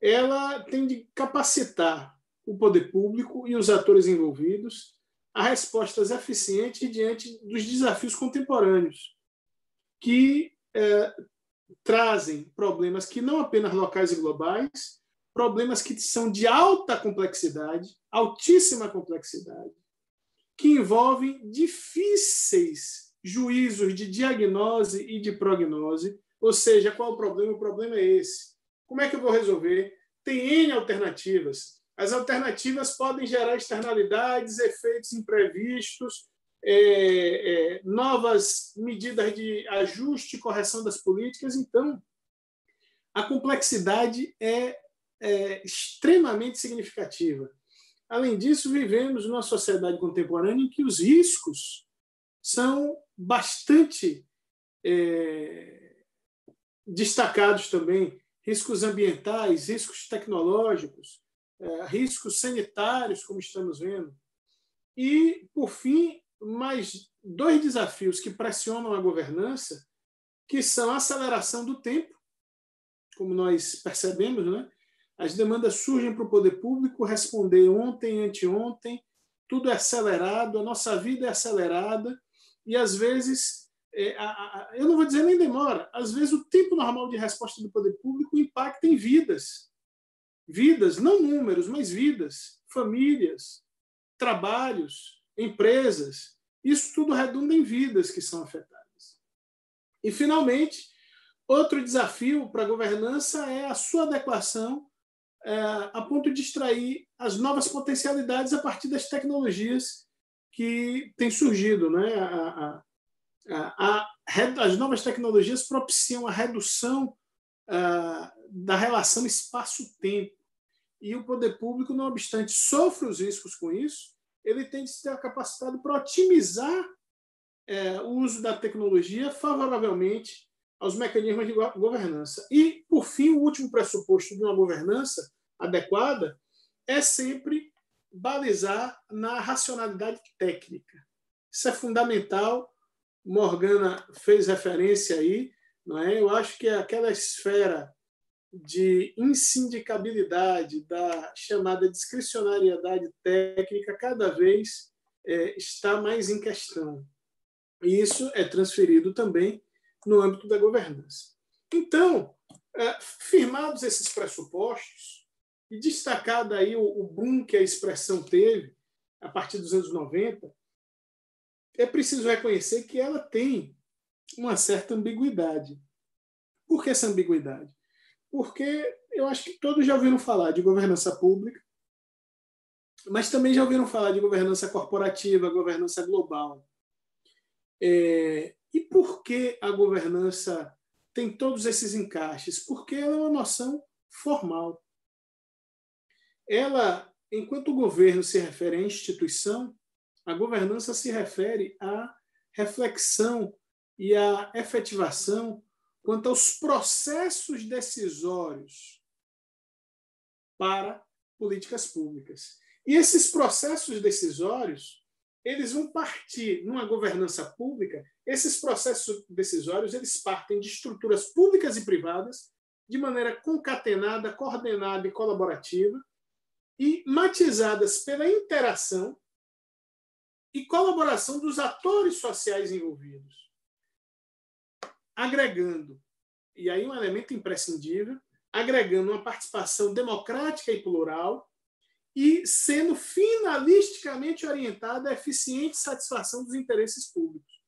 ela tem de capacitar o poder público e os atores envolvidos a respostas eficientes diante dos desafios contemporâneos, que é, trazem problemas que não apenas locais e globais, problemas que são de alta complexidade, altíssima complexidade, que envolvem difíceis juízos de diagnose e de prognose. Ou seja, qual o problema? O problema é esse. Como é que eu vou resolver? Tem N alternativas. As alternativas podem gerar externalidades, efeitos imprevistos, é, é, novas medidas de ajuste e correção das políticas. Então, a complexidade é é, extremamente significativa. Além disso, vivemos numa sociedade contemporânea em que os riscos são bastante é, destacados também riscos ambientais, riscos tecnológicos, é, riscos sanitários, como estamos vendo. E, por fim, mais dois desafios que pressionam a governança, que são a aceleração do tempo, como nós percebemos, né? As demandas surgem para o poder público responder ontem, anteontem, tudo é acelerado, a nossa vida é acelerada e às vezes, é, a, a, eu não vou dizer nem demora, às vezes o tempo normal de resposta do poder público impacta em vidas. Vidas, não números, mas vidas, famílias, trabalhos, empresas. Isso tudo redunda em vidas que são afetadas. E, finalmente, outro desafio para a governança é a sua adequação é, a ponto de extrair as novas potencialidades a partir das tecnologias que têm surgido. Né? A, a, a, as novas tecnologias propiciam a redução da relação espaço-tempo. E o poder público, não obstante, sofre os riscos com isso, ele tem de ser capacitado para otimizar é, o uso da tecnologia favoravelmente aos mecanismos de governança. E, por fim, o último pressuposto de uma governança adequada é sempre balizar na racionalidade técnica. Isso é fundamental. Morgana fez referência aí, não é? Eu acho que é aquela esfera de insindicabilidade da chamada discricionariedade técnica cada vez é, está mais em questão. E isso é transferido também no âmbito da governança. Então, é, firmados esses pressupostos, e destacado aí o, boom que a expressão teve a partir dos anos 90, é preciso reconhecer que ela tem uma certa ambiguidade. Por que essa ambiguidade? Porque eu acho que todos já ouviram falar de governança pública, mas também já ouviram falar de governança corporativa, governança global. É, e por que a governança tem todos esses encaixes? Porque ela é uma noção formal. Ela, enquanto o governo se refere à instituição, a governança se refere à reflexão e à efetivação quanto aos processos decisórios para políticas públicas. E esses processos decisórios, eles vão partir numa governança pública, esses processos decisórios, eles partem de estruturas públicas e privadas de maneira concatenada, coordenada e colaborativa e matizadas pela interação e colaboração dos atores sociais envolvidos, agregando, e aí um elemento imprescindível, agregando uma participação democrática e plural e sendo finalisticamente orientada à eficiente satisfação dos interesses públicos.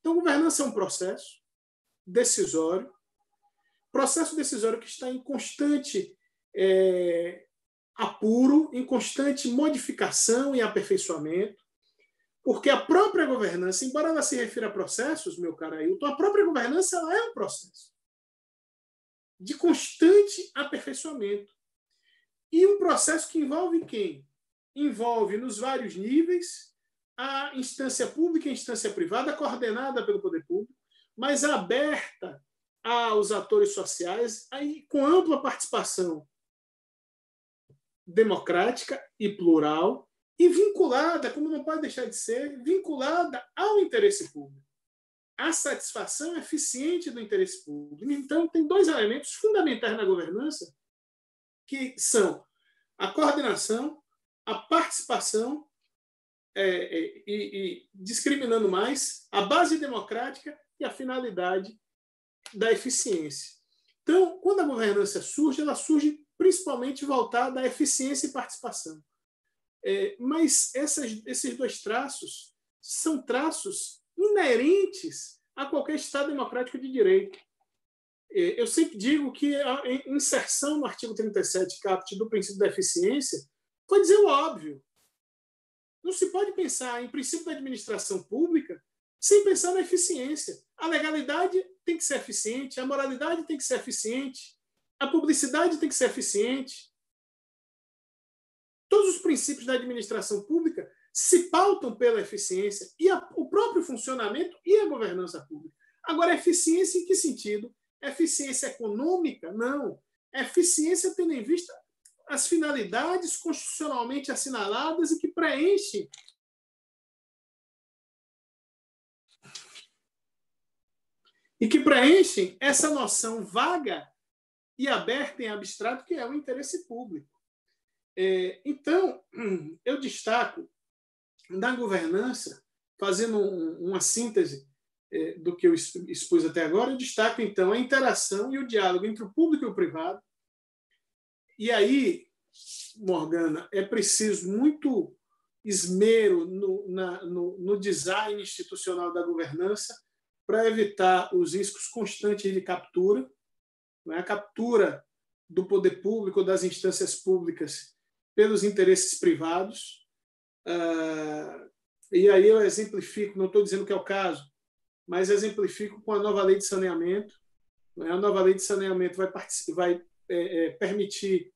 Então, governança é um processo decisório, processo decisório que está em constante é, apuro, em constante modificação e aperfeiçoamento, porque a própria governança, embora ela se refira a processos, meu caro Ailton, a própria governança ela é um processo de constante aperfeiçoamento. E um processo que envolve quem? Envolve nos vários níveis a instância pública e a instância privada, coordenada pelo poder público, mas aberta aos atores sociais, aí, com ampla participação democrática e plural, e vinculada, como não pode deixar de ser, vinculada ao interesse público. A satisfação eficiente do interesse público. Então, tem dois elementos fundamentais na governança, que são a coordenação, a participação é, é, e, e discriminando mais a base democrática e a finalidade da eficiência. Então, quando a governança surge, ela surge principalmente voltada à eficiência e participação. É, mas essas, esses dois traços são traços inerentes a qualquer Estado democrático de direito. É, eu sempre digo que a inserção no artigo 37, caput, do princípio da eficiência, foi dizer o óbvio. Não se pode pensar em princípio da administração pública sem pensar na eficiência. A legalidade tem que ser eficiente, a moralidade tem que ser eficiente, a publicidade tem que ser eficiente, Todos os princípios da administração pública se pautam pela eficiência e a, o próprio funcionamento e a governança pública. Agora, eficiência em que sentido? Eficiência econômica? Não. Eficiência tendo em vista as finalidades constitucionalmente assinaladas e que preenchem e que preenchem essa noção vaga e aberta em abstrato que é o interesse público. É, então, eu destaco na governança, fazendo uma síntese do que eu expus até agora, eu destaco então a interação e o diálogo entre o público e o privado. E aí, Morgana, é preciso muito esmero no, na, no, no design institucional da governança para evitar os riscos constantes de captura, né? a captura do poder público, das instâncias públicas pelos interesses privados. Uh, e aí eu exemplifico, não estou dizendo que é o caso, mas exemplifico com a nova lei de saneamento. Né? A nova lei de saneamento vai, vai é, é, permitir,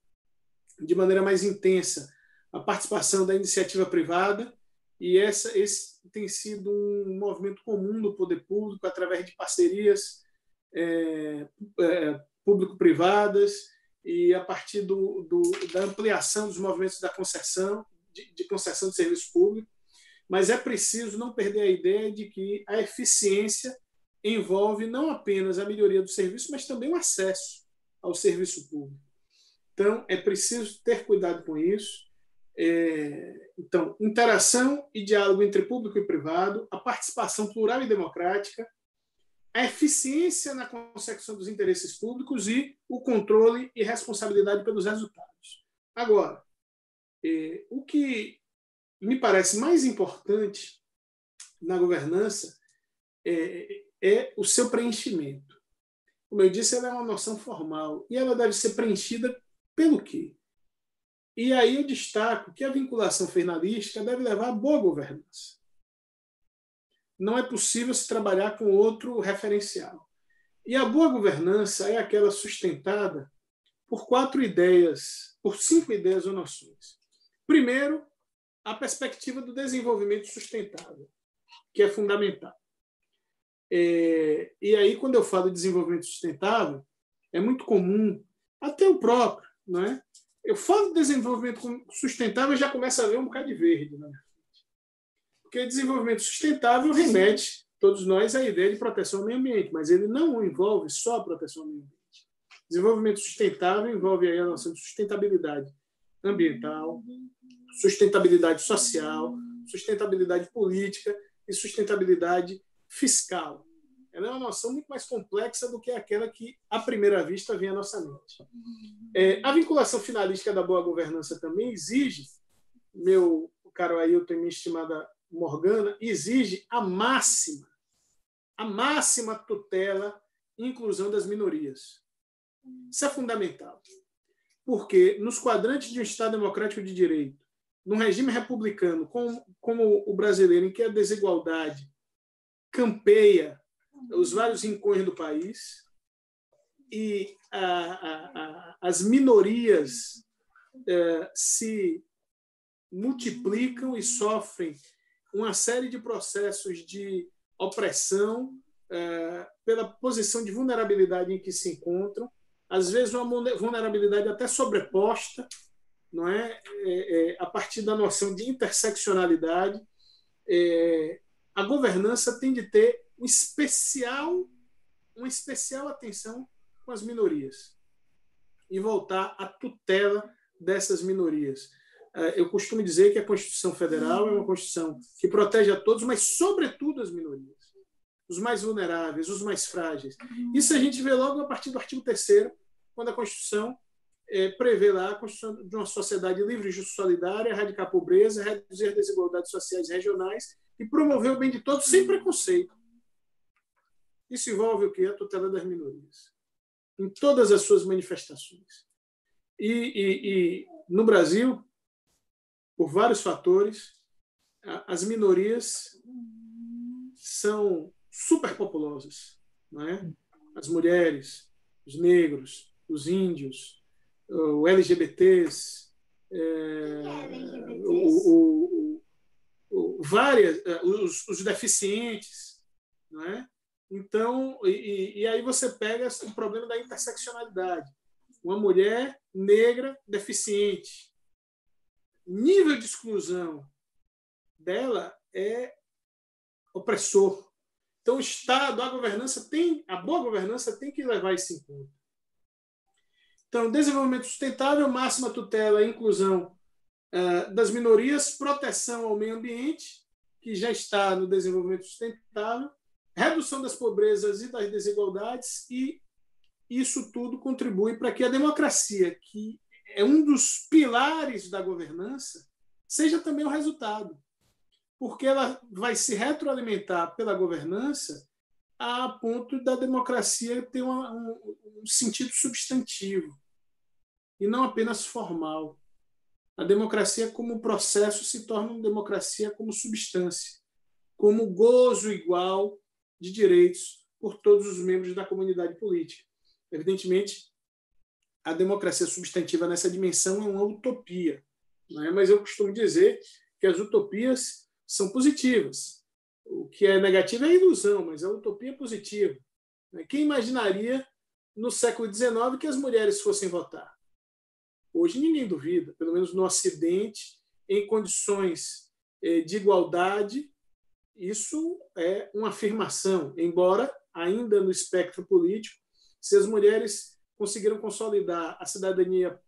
de maneira mais intensa, a participação da iniciativa privada e essa, esse tem sido um movimento comum do poder público, através de parcerias é, é, público-privadas e a partir do, do, da ampliação dos movimentos da concessão, de, de concessão de serviço público. Mas é preciso não perder a ideia de que a eficiência envolve não apenas a melhoria do serviço, mas também o acesso ao serviço público. Então, é preciso ter cuidado com isso. É, então, interação e diálogo entre público e privado, a participação plural e democrática, a eficiência na consecução dos interesses públicos e o controle e responsabilidade pelos resultados. Agora, é, o que me parece mais importante na governança é, é o seu preenchimento. Como eu disse, ela é uma noção formal e ela deve ser preenchida pelo quê? E aí eu destaco que a vinculação finalística deve levar a boa governança. Não é possível se trabalhar com outro referencial. E a boa governança é aquela sustentada por quatro ideias, por cinco ideias ou noções. Primeiro, a perspectiva do desenvolvimento sustentável, que é fundamental. É, e aí, quando eu falo de desenvolvimento sustentável, é muito comum, até o próprio, não é? Eu falo de desenvolvimento sustentável e já começa a ver um bocado de verde. Né? Porque desenvolvimento sustentável remete, todos nós, à ideia de proteção ao meio ambiente, mas ele não envolve só a proteção ao meio ambiente. Desenvolvimento sustentável envolve a noção de sustentabilidade ambiental, sustentabilidade social, sustentabilidade política e sustentabilidade fiscal. Ela é uma noção muito mais complexa do que aquela que, à primeira vista, vem à nossa mente. É, a vinculação finalística da boa governança também exige, meu caro Ailton e minha estimada Morgana, exige a máxima, a máxima tutela e inclusão das minorias. Isso é fundamental. Porque nos quadrantes de um Estado democrático de direito, num regime republicano como, como o brasileiro, em que a desigualdade campeia os vários rincões do país e a, a, a, as minorias é, se multiplicam e sofrem uma série de processos de opressão é, pela posição de vulnerabilidade em que se encontram, às vezes uma vulnerabilidade até sobreposta, não é, é, é a partir da noção de interseccionalidade. É, a governança tem de ter um especial, uma especial atenção com as minorias e voltar à tutela dessas minorias. Eh, eu costumo dizer que a Constituição Federal é uma Constituição que protege a todos, mas, sobretudo, as minorias, os mais vulneráveis, os mais frágeis. Isso a gente vê logo a partir do artigo 3, quando a Constituição é, prevê lá a construção de uma sociedade livre, justa solidária, erradicar a pobreza, reduzir desigualdades sociais e regionais e promover o bem de todos sem preconceito. Isso envolve o que? A tutela das minorias, em todas as suas manifestações. E, e, e no Brasil, por vários fatores, as minorias são superpopulosas. Não é? As mulheres, os negros, os índios, os LGBTs, é, o, o, o, várias, é, os, os deficientes, não é? Então, e, e, aí você pega o problema da interseccionalidade. Uma mulher negra deficiente. Nível de exclusão dela é opressor. Então, o Estado, a governança tem, a boa governança tem que levar isso em conta. Então, desenvolvimento sustentável, máxima tutela e inclusão uh, das minorias, proteção ao meio ambiente, que já está no desenvolvimento sustentável, redução das pobrezas e das desigualdades, e isso tudo contribui para que a democracia, que é um dos pilares da governança, seja também o resultado. Porque ela vai se retroalimentar pela governança a ponto da democracia ter uma, um, um sentido substantivo e não apenas formal. A democracia como processo se torna uma democracia como substância, como gozo igual de direitos por todos os membros da comunidade política. Evidentemente, a democracia substantiva nessa dimensão é uma utopia, não é? mas eu costumo dizer que as utopias são positivas. O que é negativo é ilusão, mas a utopia é positiva. Né? Quem imaginaria no século XIX que as mulheres fossem votar? Hoje ninguém duvida, pelo menos no Ocidente, em condições eh, de igualdade, isso é uma afirmação, embora ainda no espectro político, se as mulheres conseguiram consolidar a cidadania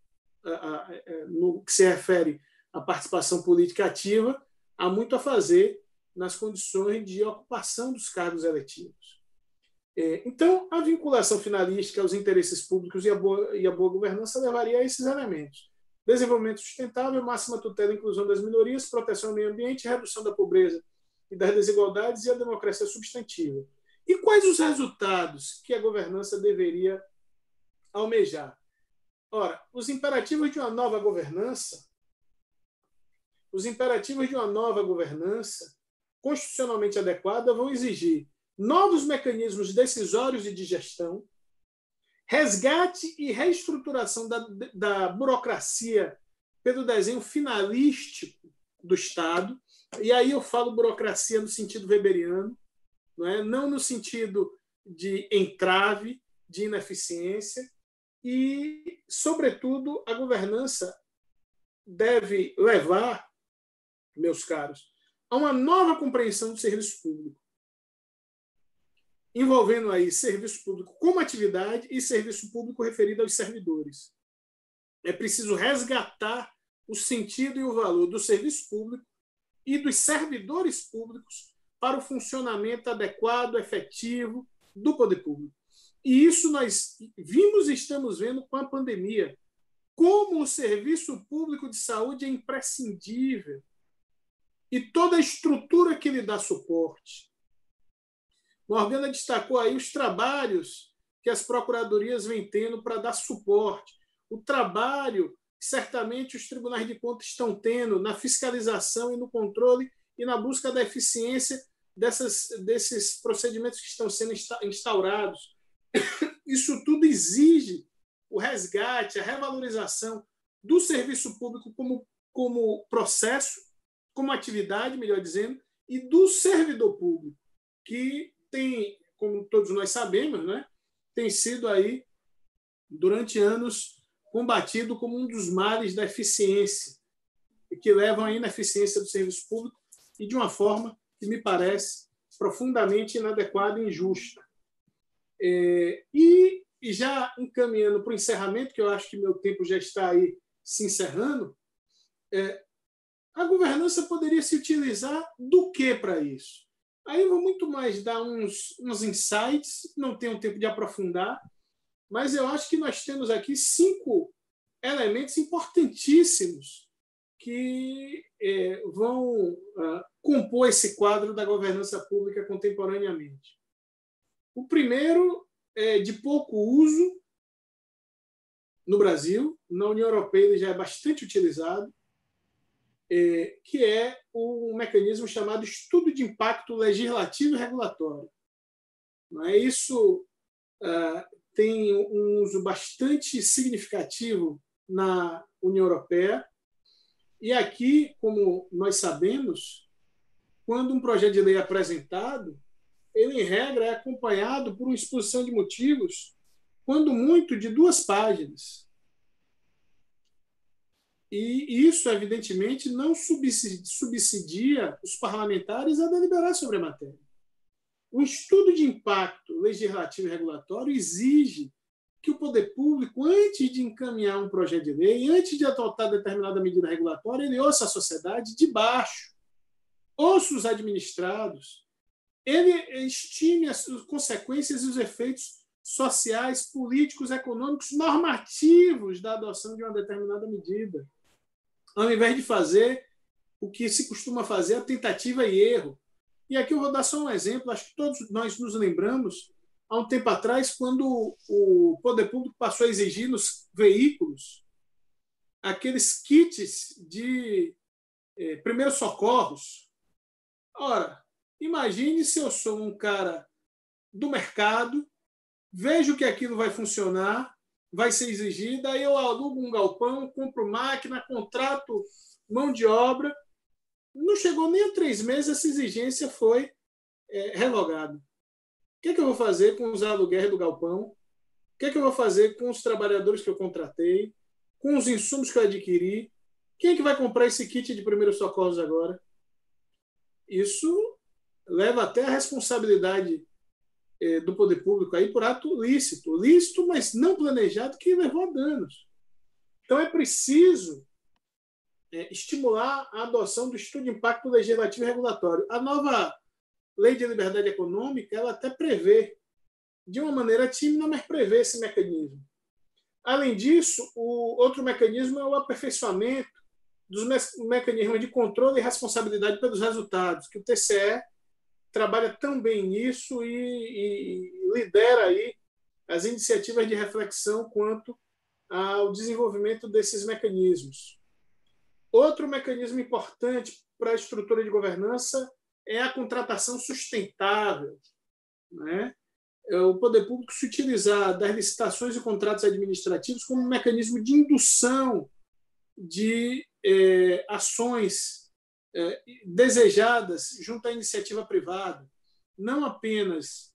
no que se refere à participação política ativa, há muito a fazer nas condições de ocupação dos cargos eletivos. É, então, a vinculação finalística aos interesses públicos e a boa, e a boa governança levaria a esses elementos. Desenvolvimento sustentável, máxima tutela e inclusão das minorias, proteção ao meio ambiente, redução da pobreza e das desigualdades e a democracia substantiva. E quais os resultados que a governança deveria almejar? Ora, os imperativos de uma nova governança, os imperativos de uma nova governança constitucionalmente adequada vão exigir novos mecanismos decisórios e de gestão, resgate e reestruturação da, da burocracia pelo desenho finalístico do Estado, e aí eu falo burocracia no sentido weberiano, não, é? não no sentido de entrave, de ineficiência, e, sobretudo, a governança deve levar, meus caros, a uma nova compreensão do serviço público, envolvendo aí serviço público como atividade e serviço público referido aos servidores. É preciso resgatar o sentido e o valor do serviço público e dos servidores públicos para o funcionamento adequado, efetivo do poder público. E isso nós vimos e estamos vendo com a pandemia. Como o serviço público de saúde é imprescindível e toda a estrutura que lhe dá suporte. Morgana destacou aí os trabalhos que as procuradorias vêm tendo para dar suporte, o trabalho que certamente os tribunais de contas estão tendo na fiscalização e no controle e na busca da eficiência dessas, desses procedimentos que estão sendo instaurados. Isso tudo exige o resgate, a revalorização do serviço público como, como processo, como atividade, melhor dizendo, e do servidor público, que tem, como todos nós sabemos, né, tem sido aí, durante anos, combatido como um dos males da eficiência, que levam à ineficiência do serviço público e de uma forma que me parece profundamente inadequada e injusta. É, e, e, já encaminhando para o encerramento, que eu acho que meu tempo já está aí se encerrando, é, a governança poderia se utilizar do que para isso? Aí eu vou muito mais dar uns, uns insights, não tenho tempo de aprofundar, mas eu acho que nós temos aqui cinco elementos importantíssimos que é, vão uh, compor esse quadro da governança pública contemporaneamente. O primeiro é de pouco uso no Brasil, na União Europeia ele já é bastante utilizado, que é um mecanismo chamado estudo de impacto legislativo e regulatório. É isso ah, tem um uso bastante significativo na União Europeia e aqui, como nós sabemos, quando um projeto de lei é apresentado, ele, em regra, é acompanhado por uma exposição de motivos, quando muito, de duas páginas. E isso, evidentemente, não subsidia os parlamentares a deliberar sobre a matéria. O estudo de impacto legislativo e regulatório exige que o poder público, antes de encaminhar um projeto de lei, antes de adotar determinada medida regulatória, ele ouça a sociedade de baixo, ouça os administrados, ele estime as consequências e os efeitos sociais, políticos, econômicos, normativos da adoção de uma determinada medida, ao invés de fazer o que se costuma fazer, a tentativa e erro. E aqui eu vou dar só um exemplo, acho que todos nós nos lembramos, há um tempo atrás, quando o poder público passou a exigir nos veículos aqueles kits de eh, primeiros socorros. Ora, Imagine se eu sou um cara do mercado, vejo que aquilo vai funcionar, vai ser exigido, aí eu alugo um galpão, compro máquina, contrato mão de obra Não chegou nem a três meses, essa exigência foi é, revogada. O que, é que eu vou fazer com os aluguéis do galpão? O que, é que eu vou fazer com os trabalhadores que eu contratei? Com os insumos que eu adquiri? Quem é que vai comprar esse kit de primeiros socorros agora? Isso leva até a responsabilidade é, do poder público aí por ato lícito, lícito, mas não planejado, que levou a danos. Então é preciso é, estimular a adoção do estudo de impacto legislativo e regulatório. A nova lei de liberdade econômica ela até prevê, de uma maneira tímida, mas prevê esse mecanismo. Além disso, o outro mecanismo é o aperfeiçoamento dos me mecanismos de controle e responsabilidade pelos resultados, que o TCE trabalha tão bem nisso e, e lidera aí as iniciativas de reflexão quanto ao desenvolvimento desses mecanismos. Outro mecanismo importante para a estrutura de governança é a contratação sustentável. Né? É o poder público se utilizar das licitações e contratos administrativos como um mecanismo de indução de é, ações desejadas junto à iniciativa privada, não apenas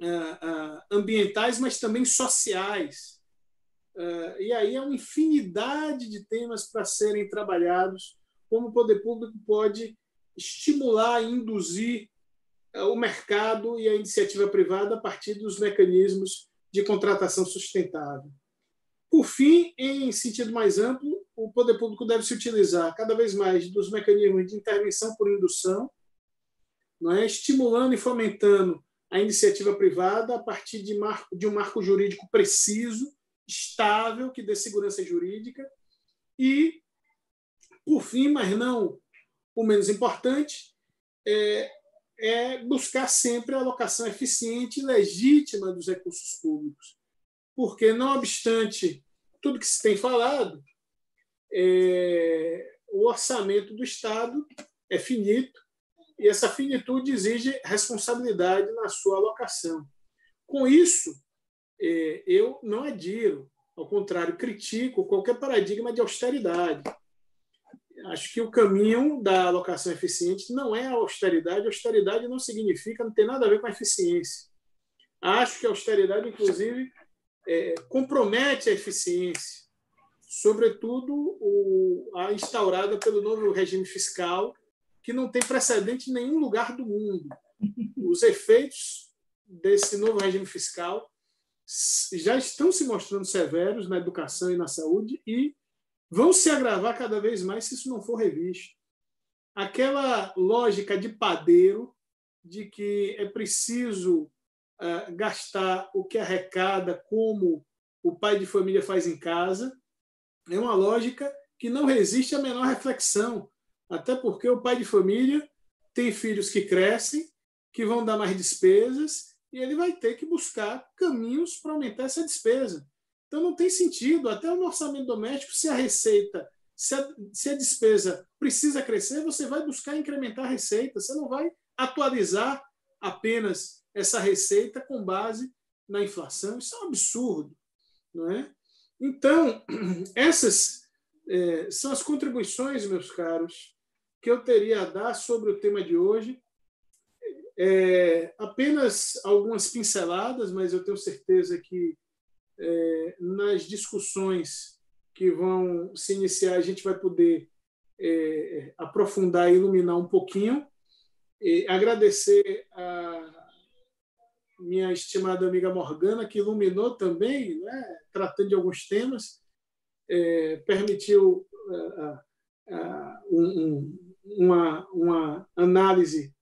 é, é ambientais, mas também sociais. É, e aí é uma infinidade de temas para serem trabalhados, como o poder público pode estimular e induzir é, o mercado e a iniciativa privada a partir dos mecanismos de contratação sustentável. Por fim, em sentido mais amplo, poder público deve se utilizar cada vez mais dos mecanismos de intervenção por indução, não é? estimulando e fomentando a iniciativa privada a partir de, marco, de um marco jurídico preciso, estável, que dê segurança jurídica, e, por fim, mas não o menos importante, é, é buscar sempre a alocação eficiente e legítima dos recursos públicos. Porque, não obstante tudo que se tem falado, é, o orçamento do Estado é finito e essa finitude exige responsabilidade na sua alocação. Com isso, é, eu não adiro, ao contrário, critico qualquer paradigma de austeridade acho que o caminho da alocação eficiente não é a austeridade. Austeridade não significa, não tem nada a ver com a eficiência. Acho que a austeridade, inclusive, é, compromete a eficiência, sobretudo o, a instaurada pelo novo regime fiscal, que não tem precedente em nenhum lugar do mundo. Os efeitos desse novo regime fiscal já estão se mostrando severos na educação e na saúde e vão se agravar cada vez mais se isso não for revisto. Aquela lógica de padeiro, de que é preciso uh, gastar o que arrecada como o pai de família faz em casa, é uma lógica que não resiste à menor reflexão, até porque o pai de família tem filhos que crescem, que vão dar mais despesas, e ele vai ter que buscar caminhos para aumentar essa despesa. Então não tem sentido, até no orçamento doméstico, se a receita, se a, se a despesa precisa crescer, você vai buscar incrementar a receita, você não vai atualizar apenas essa receita com base na inflação. Isso é um absurdo. Não é? Então, essas é, são as contribuições, meus caros, que eu teria a dar sobre o tema de hoje. É, apenas algumas pinceladas, mas eu tenho certeza que é, nas discussões que vão se iniciar, a gente vai poder é, aprofundar e iluminar um pouquinho. E agradecer a minha estimada amiga Morgana, que iluminou também, né, tratando de alguns temas, é, permitiu um, uma, uma análise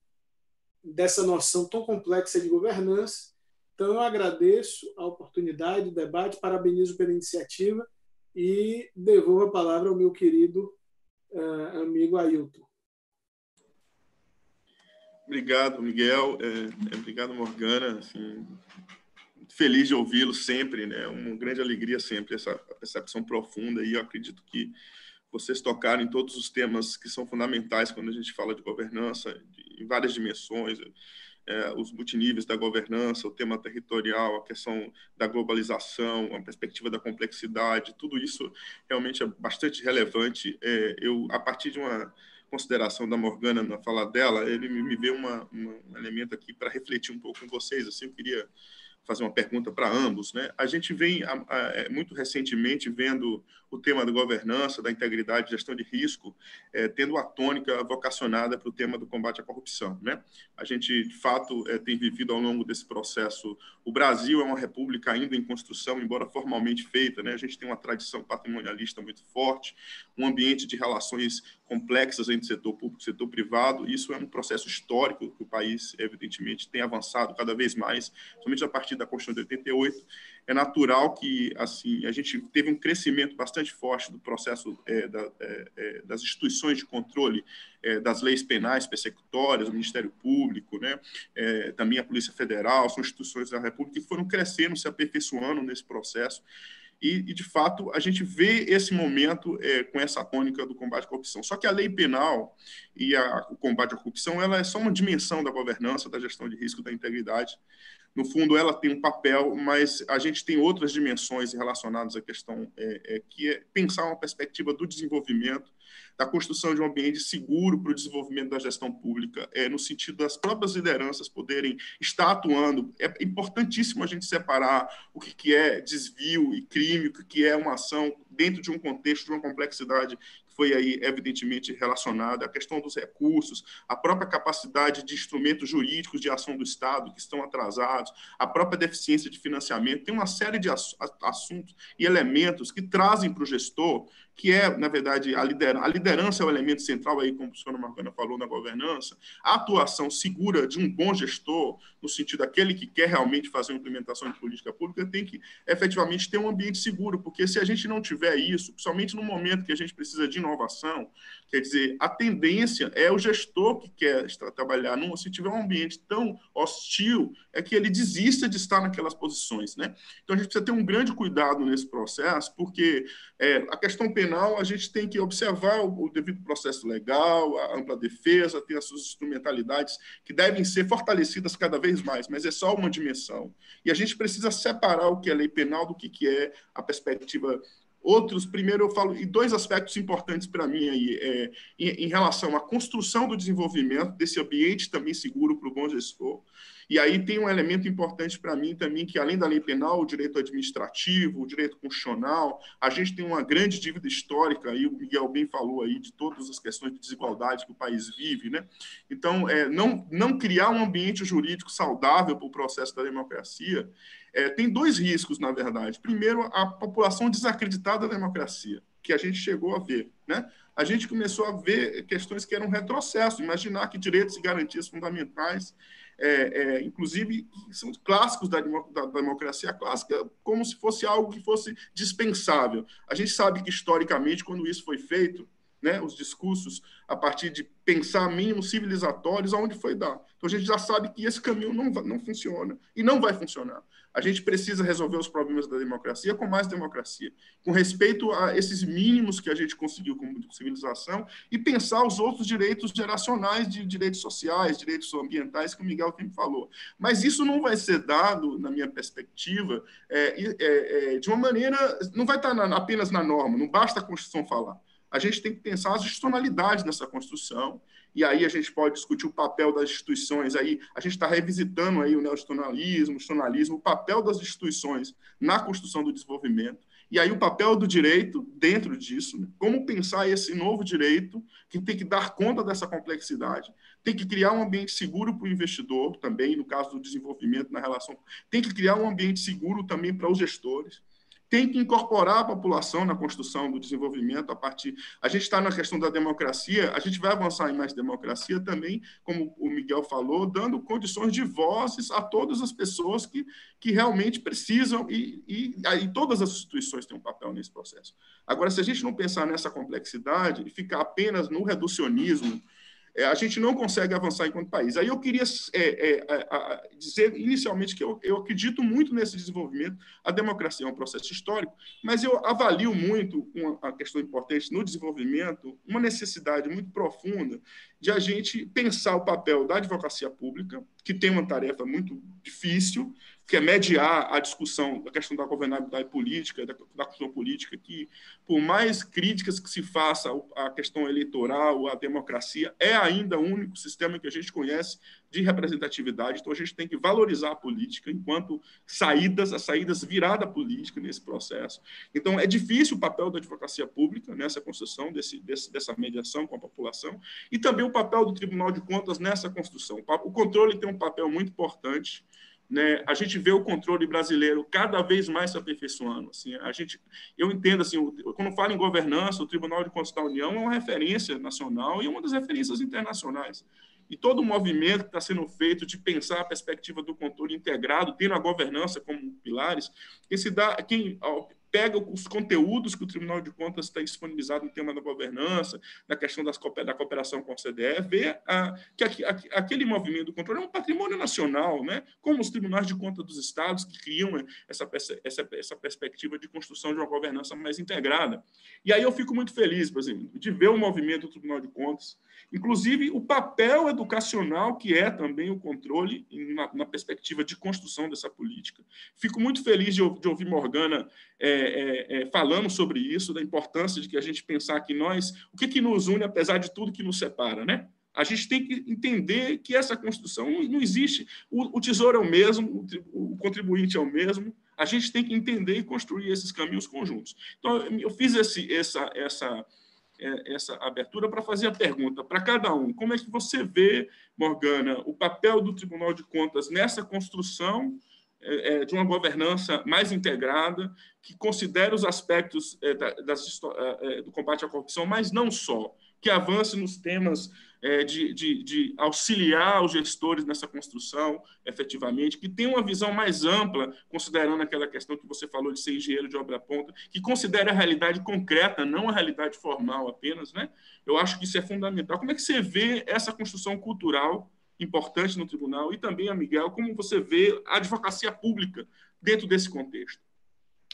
dessa noção tão complexa de governança então, eu agradeço a oportunidade, o debate, parabenizo pela iniciativa e devolvo a palavra ao meu querido uh, amigo Ailton. Obrigado, Miguel. É, é, obrigado, Morgana. Assim, feliz de ouvi-lo sempre, né? Uma grande alegria sempre essa percepção profunda e eu acredito que vocês tocaram em todos os temas que são fundamentais quando a gente fala de governança, em várias dimensões é, os multiníveis da governança, o tema territorial, a questão da globalização, a perspectiva da complexidade, tudo isso realmente é bastante relevante. É, eu, a partir de uma consideração da Morgana na fala dela, ele me veio uma, uma, um elemento aqui para refletir um pouco com vocês. Assim, eu queria fazer uma pergunta para ambos. Né? A gente vem a, a, é, muito recentemente vendo o tema da governança, da integridade, gestão de risco, é, tendo a tônica vocacionada para o tema do combate à corrupção. Né? A gente, de fato, é, tem vivido ao longo desse processo. O Brasil é uma república ainda em construção, embora formalmente feita. Né? A gente tem uma tradição patrimonialista muito forte, um ambiente de relações complexas entre setor público e setor privado. Isso é um processo histórico que o país, evidentemente, tem avançado cada vez mais, somente a partir da Constituição de 88 é natural que assim a gente teve um crescimento bastante forte do processo é, da, é, é, das instituições de controle é, das leis penais persecutórias, o Ministério Público, né, é, também a Polícia Federal, são instituições da República que foram crescendo, se aperfeiçoando nesse processo. E, e, de fato, a gente vê esse momento é, com essa tônica do combate à corrupção. Só que a lei penal e a, o combate à corrupção ela é só uma dimensão da governança, da gestão de risco, da integridade no fundo, ela tem um papel, mas a gente tem outras dimensões relacionadas à questão, é, é, que é pensar uma perspectiva do desenvolvimento, da construção de um ambiente seguro para o desenvolvimento da gestão pública, é, no sentido das próprias lideranças poderem estar atuando. É importantíssimo a gente separar o que, que é desvio e crime, o que, que é uma ação dentro de um contexto, de uma complexidade foi aí evidentemente relacionada, a questão dos recursos, a própria capacidade de instrumentos jurídicos de ação do Estado que estão atrasados, a própria deficiência de financiamento, tem uma série de assuntos e elementos que trazem para o gestor que é, na verdade, a liderança. A liderança é o elemento central aí, como o senhor Marcana falou, na governança. A atuação segura de um bom gestor, no sentido daquele que quer realmente fazer uma implementação de política pública, tem que efetivamente ter um ambiente seguro, porque se a gente não tiver isso, principalmente no momento que a gente precisa de inovação, quer dizer, a tendência é o gestor que quer trabalhar, num, se tiver um ambiente tão hostil, é que ele desista de estar naquelas posições. Né? Então, a gente precisa ter um grande cuidado nesse processo, porque é, a questão penal, a gente tem que observar o, o devido processo legal, a ampla defesa, tem as suas instrumentalidades que devem ser fortalecidas cada vez mais, mas é só uma dimensão. E a gente precisa separar o que é lei penal do que, que é a perspectiva Outros, primeiro eu falo, e dois aspectos importantes para mim aí, é, em, em, relação à construção do desenvolvimento desse ambiente também seguro para o bom gestor, e aí tem um elemento importante para mim também, que além da lei penal, o direito administrativo, o direito constitucional, a gente tem uma grande dívida histórica, aí o Miguel bem falou aí de todas as questões de desigualdade que o país vive, né? Então, é, não, não criar um ambiente jurídico saudável para o processo da democracia, é, tem dois riscos, na verdade. Primeiro, a população desacreditada da democracia, que a gente chegou a ver, né? a gente começou a ver questões que eram retrocesso, imaginar que direitos e garantias fundamentais é, é, inclusive, são clássicos da, da, democracia clássica, como se fosse algo que fosse dispensável. A gente sabe que, historicamente, quando isso foi feito, né, os discursos a partir de pensar mínimos civilizatórios, aonde foi dar. Então, a gente já sabe que esse caminho não, não funciona e não vai funcionar. A gente precisa resolver os problemas da democracia com mais democracia, com respeito a esses mínimos que a gente conseguiu como civilização e pensar os outros direitos geracionais de direitos sociais, direitos ambientais que o Miguel sempre falou. Mas isso não vai ser dado, na minha perspectiva, é, é, é, de uma maneira, não vai estar na, apenas na norma, não basta a Constituição falar. A gente tem que pensar as institucionalidades nessa construção e aí a gente pode discutir o papel das instituições. Aí a gente está revisitando aí o neostitucionalismo, o institucionalismo, o papel das instituições na construção do desenvolvimento. E aí o papel do direito dentro disso, né? como pensar esse novo direito que tem que dar conta dessa complexidade, tem que criar um ambiente seguro para o investidor também, no caso do desenvolvimento na relação, tem que criar um ambiente seguro também para os gestores tem que incorporar a população na construção do desenvolvimento a partir. A gente está na questão da democracia, a gente vai avançar em mais democracia também, como o Miguel falou, dando condições de vozes a todas as pessoas que, que realmente precisam, e, e aí todas as instituições têm um papel nesse processo. Agora, se a gente não pensar nessa complexidade e ficar apenas no reducionismo, é, a gente não consegue avançar enquanto país. Aí eu queria é, é, dizer inicialmente que eu, eu, acredito muito nesse desenvolvimento. A democracia é um processo histórico, mas eu avalio muito uma questão importante no desenvolvimento, uma necessidade muito profunda de a gente pensar o papel da advocacia pública, que tem uma tarefa muito difícil, que é mediar a discussão da questão da governabilidade política, da, da questão política, que, por mais críticas que se faça à questão eleitoral, à democracia, é ainda o único sistema que a gente conhece de representatividade. Então, a gente tem que valorizar a política enquanto saídas, as saídas virada política nesse processo. Então, é difícil o papel da advocacia pública nessa construção desse, desse, dessa mediação com a população e também o papel do Tribunal de Contas nessa construção. O controle tem um papel muito importante né, a gente vê o controle brasileiro cada vez mais se aperfeiçoando. Assim, a gente, eu entendo assim, quando falo em governança, o Tribunal de Contas da União é uma referência nacional e uma das referências internacionais. E todo o movimento que está sendo feito de pensar a perspectiva do controle integrado, tendo a governança como pilares, quem se dá, quem pega os conteúdos que o Tribunal de Contas está disponibilizado no tema da governança, na questão das, da cooperação com a CDE, vê a, que a, a, aquele movimento do controle é um patrimônio nacional, né? como os tribunais de contas dos estados que criam essa, essa, essa perspectiva de construção de uma governança mais integrada. E aí eu fico muito feliz, por exemplo, de ver o movimento do Tribunal de Contas, inclusive o papel educacional que é também o controle na, na perspectiva de construção dessa política. Fico muito feliz de, de ouvir Morgana é, é, é, falando sobre isso, da importância de que a gente pensar que nós, o que, que nos une apesar de tudo que nos separa, né? A gente tem que entender que essa construção não, existe. O, o, tesouro é o mesmo, o, contribuinte é o mesmo. A gente tem que entender e construir esses caminhos conjuntos. Então, eu fiz esse, essa, essa é, essa abertura para fazer a pergunta para cada um: como é que você vê, Morgana, o papel do Tribunal de Contas nessa construção é, é, de uma governança mais integrada, que considere os aspectos das, do combate à corrupção, mas não só, que avance nos temas é, de, de, de, auxiliar os gestores nessa construção, efetivamente, que tenha uma visão mais ampla, considerando aquela questão que você falou de ser engenheiro de obra ponta, que considere a realidade concreta, não a realidade formal apenas, né? Eu acho que isso é fundamental. Como é que você vê essa construção cultural importante no tribunal e também, a Miguel, como você vê a advocacia pública dentro desse contexto?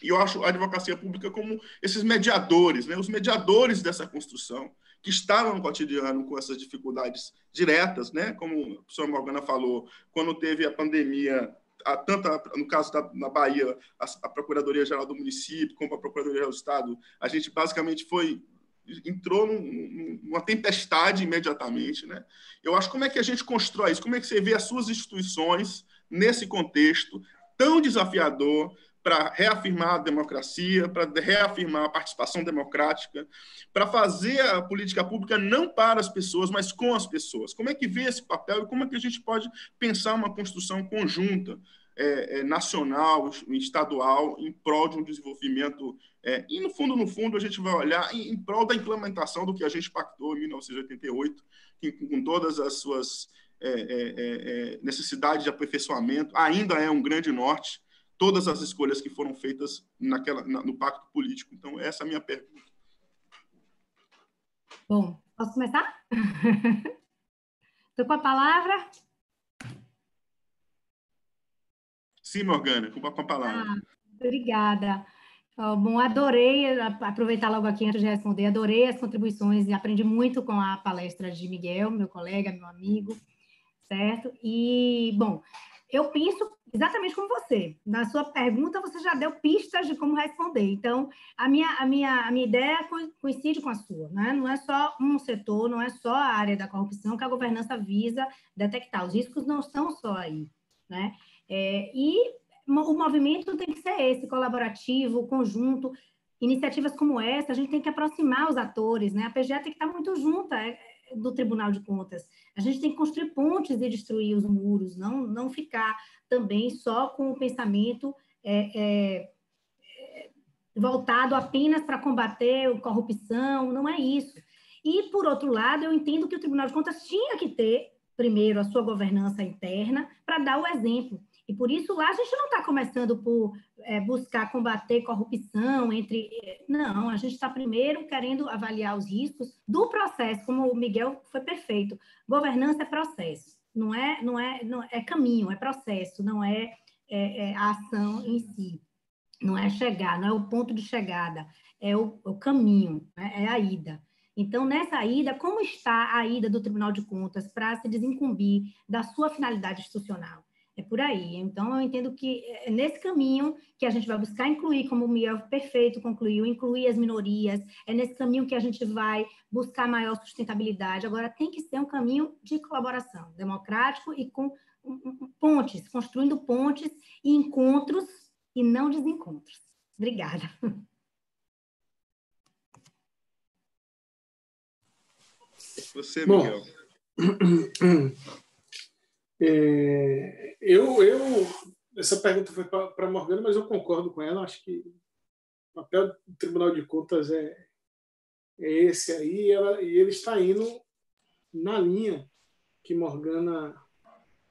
E eu acho a advocacia pública como esses mediadores, né? os mediadores dessa construção, que estavam no cotidiano com essas dificuldades diretas, né? como o professor Morgana falou, quando teve a pandemia, a, tanto a, no caso da na Bahia, a, a Procuradoria-Geral do município, como a Procuradoria-Geral do Estado, a gente basicamente foi entrou num, numa tempestade imediatamente, né? Eu acho como é que a gente constrói isso, como é que você vê as suas instituições nesse contexto tão desafiador, para reafirmar a democracia, para reafirmar a participação democrática, para fazer a política pública não para as pessoas, mas com as pessoas. Como é que vê esse papel e como é que a gente pode pensar uma construção conjunta, é, é, nacional, estadual, em prol de um desenvolvimento. É, e, no fundo, no fundo, a gente vai olhar em, em, prol da implementação do que a gente pactou em 1988, que, com todas as suas é, é, é, necessidades de aperfeiçoamento, ainda é um grande norte todas as escolhas que foram feitas naquela, na, no pacto político. Então, essa é a minha pergunta. Bom, posso começar? Estou com a palavra. Sim, Morgana, com a palavra. Ah, obrigada. Bom, adorei, aproveitar logo aqui antes de responder, adorei as contribuições e aprendi muito com a palestra de Miguel, meu colega, meu amigo, certo? E, bom, eu penso exatamente como você. Na sua pergunta, você já deu pistas de como responder. Então, a minha, a minha, a minha ideia coincide com a sua. Né? Não é só um setor, não é só a área da corrupção que a governança visa detectar. Os riscos não estão só aí. Né? É, e o movimento tem que ser esse, colaborativo, conjunto. Iniciativas como essa, a gente tem que aproximar os atores. Né? A PGE tem que estar muito junta. É, do Tribunal de Contas. A gente tem que construir pontes e destruir os muros, não, não ficar também só com o pensamento é, é, é voltado apenas para combater a corrupção, não é isso. E, por outro lado, eu entendo que o Tribunal de Contas tinha que ter, primeiro, a sua governança interna para dar o exemplo. E por isso lá a gente não está começando por é, buscar combater corrupção entre. Não, a gente está primeiro querendo avaliar os riscos do processo, como o Miguel foi perfeito. Governança é processo, não é, não é, não é caminho, é processo, não é, é, é a ação em si. Não é chegar, não é o ponto de chegada, é o, o caminho, né? é a ida. Então, nessa ida, como está a ida do Tribunal de Contas para se desincumbir da sua finalidade institucional? É por aí. Então, eu entendo que é nesse caminho que a gente vai buscar incluir, como o Miguel perfeito concluiu, incluir as minorias, é nesse caminho que a gente vai buscar maior sustentabilidade. Agora, tem que ser um caminho de colaboração democrático e com pontes, construindo pontes e encontros e não desencontros. Obrigada. Você, Miguel. Bom, é, eu, eu, essa pergunta foi para a Morgana, mas eu concordo com ela. Acho que o papel do Tribunal de Contas é, é esse aí, e, ela, e ele está indo na linha que Morgana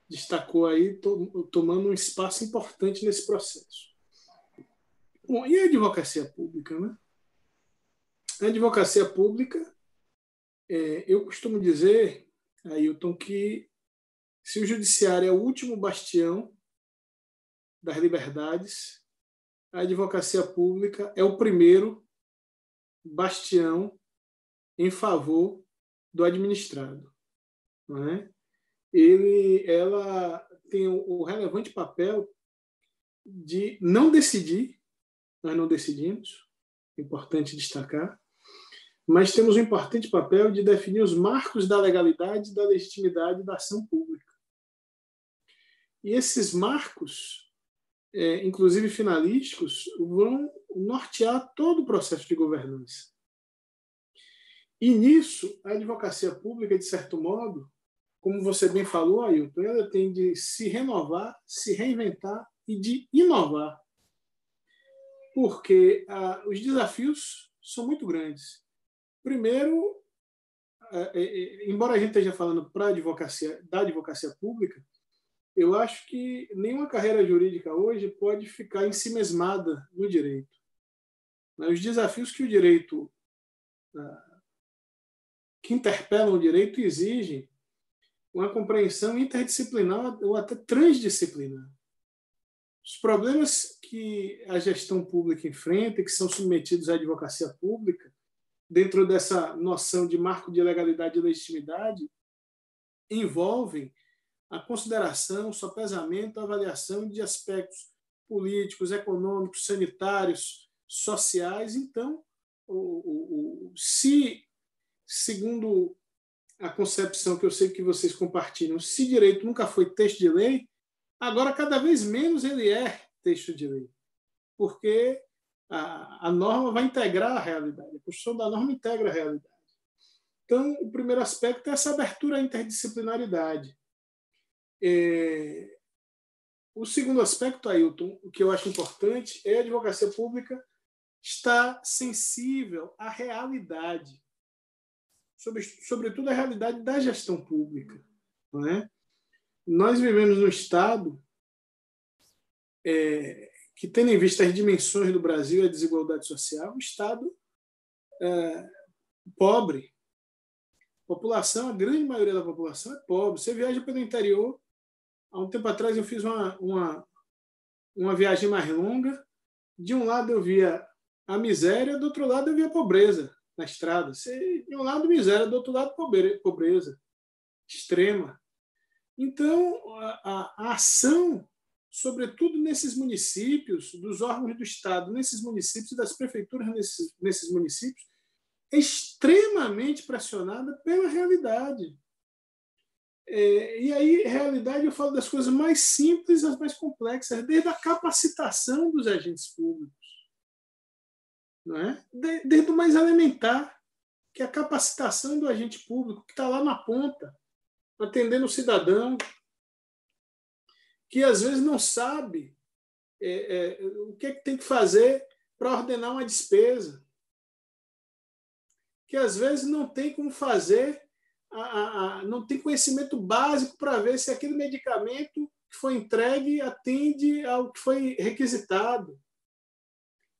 destacou aí, to, tomando um espaço importante nesse processo. Bom, e a advocacia pública, né? A advocacia pública, é, eu costumo dizer, Ailton, que se o judiciário é o último bastião das liberdades, a advocacia pública é o primeiro bastião em favor do administrado. Não é? Ele, ela tem o relevante papel de não decidir, nós não decidimos, importante destacar, mas temos o importante papel de definir os marcos da legalidade da legitimidade da ação pública. E esses marcos, é, inclusive finalísticos, vão nortear todo o processo de governança. E nisso, a advocacia pública, de certo modo, como você bem falou, Ailton, ela tem de se renovar, se reinventar e de inovar. Porque ah, os desafios são muito grandes. Primeiro, ah, é, é, embora a gente esteja falando para advocacia, da advocacia pública, eu acho que nenhuma carreira jurídica hoje pode ficar ensimesmada no direito. Os desafios que o direito, ah, que interpelam o direito, exigem uma compreensão interdisciplinar ou até transdisciplinar. Os problemas que a gestão pública enfrenta, que são submetidos à advocacia pública, dentro dessa noção de marco de legalidade e legitimidade, envolvem a consideração, sopesamento, avaliação de aspectos políticos, econômicos, sanitários, sociais. Então, o, o, o, se, segundo a concepção que eu sei que vocês compartilham, se direito nunca foi texto de lei, agora cada vez menos ele é texto de lei, porque a, a norma vai integrar a realidade, a construção da norma integra a realidade. Então, o primeiro aspecto é essa abertura à interdisciplinaridade. É... O segundo aspecto, Ailton, o que eu acho importante é a advocacia pública estar sensível à realidade, sobre, sobretudo à realidade da gestão pública. Não é? Nós vivemos num Estado é, que, tendo em vista as dimensões do Brasil e a desigualdade social, um Estado é, pobre. População, a grande maioria da população é pobre. Você viaja pelo interior, há um tempo atrás eu fiz uma, uma, uma viagem mais longa. De um lado eu via a miséria, do outro lado eu via a pobreza na estrada. De um lado miséria, do outro lado pobreza extrema. Então, a, a ação, sobretudo nesses municípios, dos órgãos do Estado, nesses municípios das prefeituras nesses, nesses municípios, é extremamente pressionada pela realidade. É, e aí, realidade, eu falo das coisas mais simples às mais complexas, desde a capacitação dos agentes públicos, não é? desde o mais elementar, que é a capacitação do agente público, que está lá na ponta, atendendo o cidadão, que às vezes não sabe é, é, o que, é que tem que fazer para ordenar uma despesa, que às vezes não tem como fazer a, a, não tem conhecimento básico para ver se aquele medicamento que foi entregue atende ao que foi requisitado,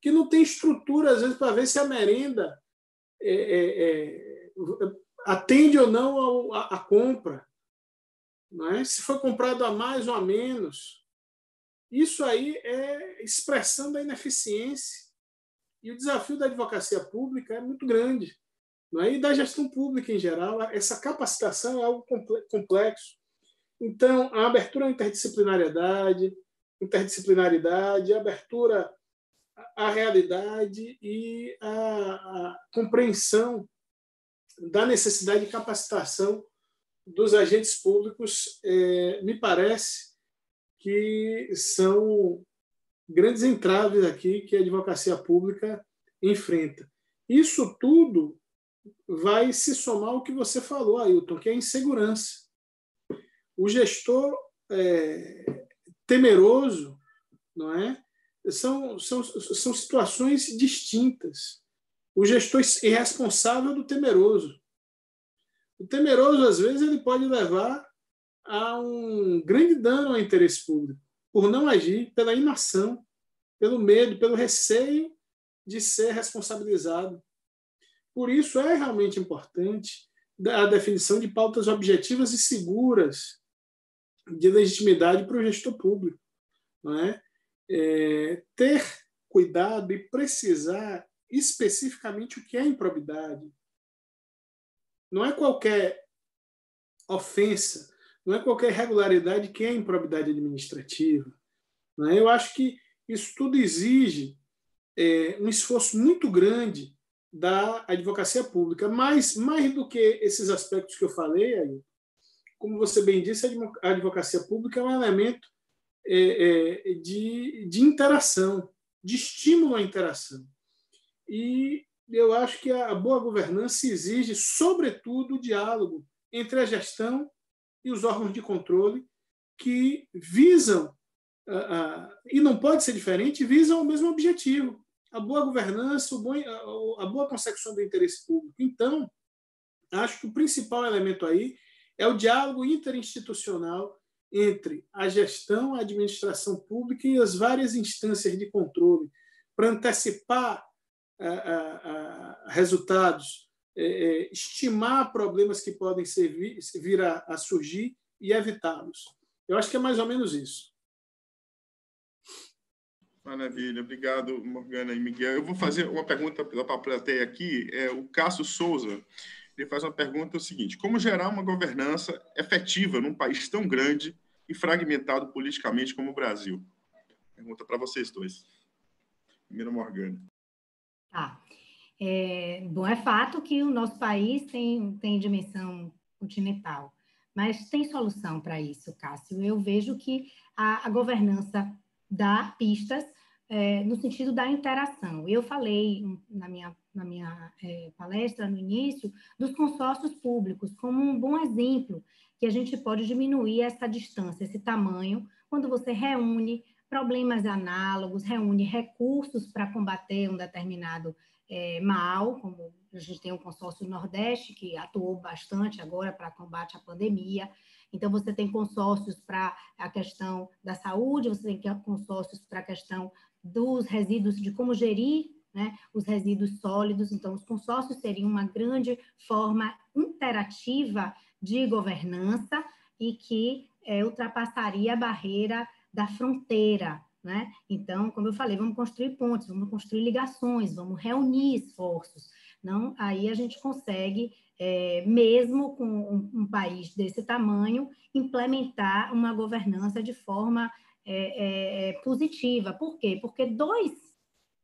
que não tem estrutura, às vezes, para ver se a merenda é, é, é, atende ou não à compra. É? Se foi comprado a mais ou a menos. Isso aí é expressão da ineficiência. E o desafio da advocacia pública é muito grande. Não é? E da gestão pública em geral, essa capacitação é algo complexo. Então, a abertura à interdisciplinariedade, interdisciplinaridade, a abertura à realidade e a compreensão da necessidade de capacitação dos agentes públicos, é, me parece que são grandes entraves aqui que a advocacia pública enfrenta. Isso tudo vai se somar ao que você falou, Ailton, que é a insegurança. O gestor é, temeroso, não é? São, são, são situações distintas. O gestor irresponsável do temeroso. O temeroso, às vezes, ele pode levar a um grande dano ao interesse público, por não agir, pela inação, pelo medo, pelo receio de ser responsabilizado. Por isso, é realmente importante a definição de pautas objetivas e seguras de legitimidade para o gestor público. Não é? é ter cuidado e precisar especificamente o que é improbidade. Não é qualquer ofensa, não é qualquer irregularidade que é improbidade administrativa. Não é? Eu acho que isso tudo exige é, um esforço muito grande da advocacia pública, mas mais do que esses aspectos que eu falei aí, como você bem disse, a advocacia pública é um elemento é, é, de, de interação, de estímulo à interação. E eu acho que a boa governança exige, sobretudo, o diálogo entre a gestão e os órgãos de controle que visam, e não pode ser diferente, visam o mesmo objetivo, a boa governança, a boa consecução do interesse público. Então, acho que o principal elemento aí é o diálogo interinstitucional entre a gestão, a administração pública e as várias instâncias de controle, para antecipar resultados, é, estimar problemas que podem ser, vir a, a surgir e evitá-los. Eu acho que é mais ou menos isso. Maravilha, obrigado, Morgana e Miguel. Eu vou fazer uma pergunta para a plateia aqui. É, o Cássio Souza ele faz uma pergunta o seguinte: como gerar uma governança efetiva num país tão grande e fragmentado politicamente como o Brasil? Pergunta para vocês dois. Primeiro, Morgana. Tá. É, bom, é fato que o nosso país tem, tem dimensão continental, mas tem solução para isso, Cássio. Eu vejo que a, a governança dá pistas é, no sentido da interação. Eu falei na minha, na minha é, palestra, no início, dos consórcios públicos como um bom exemplo que a gente pode diminuir essa distância, esse tamanho, quando você reúne problemas análogos, reúne recursos para combater um determinado é, mal, como a gente tem o consórcio Nordeste, que atuou bastante agora para combate à pandemia. Então, você tem consórcios para a questão da saúde, você tem consórcios para a questão dos resíduos, de como gerir né, os resíduos sólidos. Então, os consórcios seriam uma grande forma interativa de governança e que é, ultrapassaria a barreira da fronteira. Né? Então, como eu falei, vamos construir pontes, vamos construir ligações, vamos reunir esforços. Não, aí a gente consegue, é, mesmo com um, um, país desse tamanho, implementar uma governança de forma é, é, positiva. Por quê? Porque dois,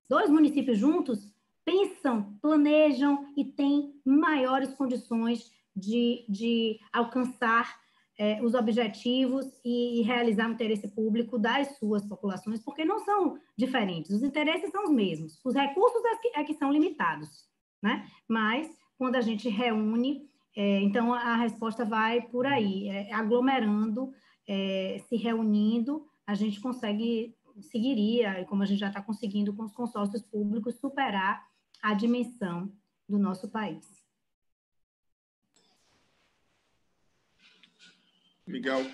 dois municípios juntos pensam, planejam e têm maiores condições de, de alcançar é, os objetivos e, e, realizar o interesse público das suas populações, porque não são diferentes, os interesses são os mesmos, os recursos é que, é que são limitados, né? Mas quando a gente reúne, é, então a resposta vai por aí, é, aglomerando, é, se reunindo, a gente consegue, seguiria, como a gente já está conseguindo com os consórcios públicos, superar a dimensão do nosso país. Miguel.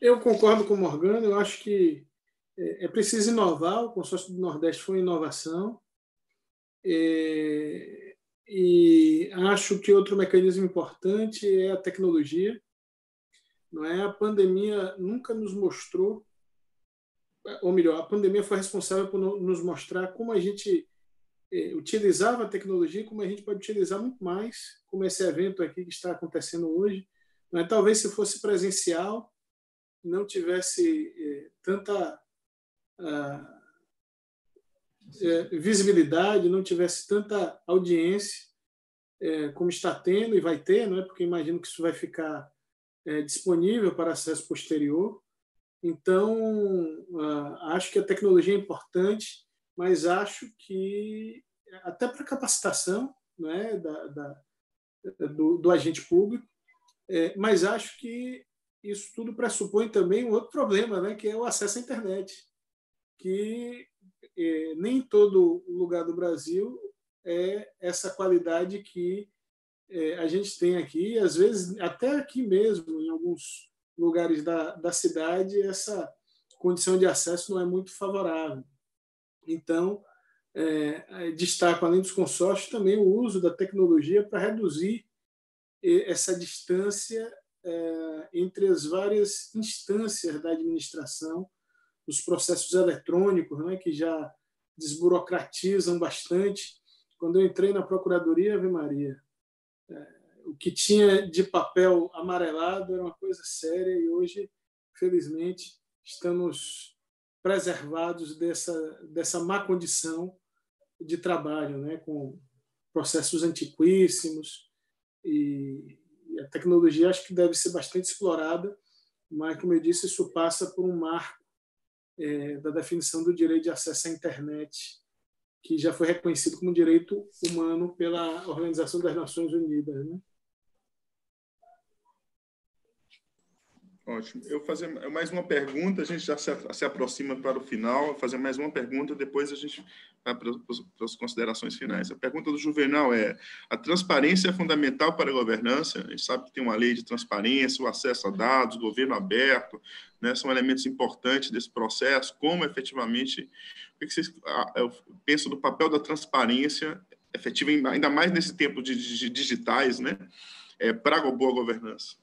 Eu concordo com o Morgano, eu acho que é, é preciso inovar, o consórcio do Nordeste foi inovação, é, e acho que outro mecanismo importante é a tecnologia. Não é a pandemia nunca nos mostrou, ou melhor, a pandemia foi responsável por nos mostrar como a gente é, utilizava a tecnologia, como a gente pode utilizar muito mais, como esse evento aqui que está acontecendo hoje. Não é? Talvez se fosse presencial, não tivesse é, tanta ah, é, visibilidade, não tivesse tanta audiência é, como está tendo e vai ter, não é? porque imagino que isso vai ficar é, disponível para acesso posterior. Então, ah, acho que a tecnologia é importante, mas acho que até para capacitação não é? da, da do, do, agente público, é, mas acho que isso tudo pressupõe também um outro problema, né? que é o acesso à internet, que é, nem todo lugar do Brasil é essa qualidade que é, a gente tem aqui, às vezes até aqui mesmo, em alguns lugares da, da cidade, essa condição de acesso não é muito favorável. Então, é, destaco, além dos consórcios, também o uso da tecnologia para reduzir essa distância entre as várias instâncias da administração, os processos eletrônicos, né, que já desburocratizam bastante. Quando eu entrei na Procuradoria, Ave Maria, é, o que tinha de papel amarelado era uma coisa séria e hoje, felizmente, estamos preservados dessa, dessa má condição de trabalho, né, com processos antiquíssimos e, e a tecnologia acho que deve ser bastante explorada, mas, como eu disse, isso passa por um marco é, da definição do direito de acesso à internet que já foi reconhecido como direito humano pela Organização das Nações Unidas. Né? Ótimo. Eu fazer mais uma pergunta, a gente já se, se aproxima para o final, fazer mais uma pergunta, depois a gente vai para, para as considerações finais. A pergunta do Juvenal é: a transparência é fundamental para a governança? A gente sabe que tem uma lei de transparência, o acesso a dados, governo aberto, né, são elementos importantes desse processo. Como efetivamente, o que vocês pensam do papel da transparência efetiva, ainda mais nesse tempo de, de digitais, né, é, para a boa governança?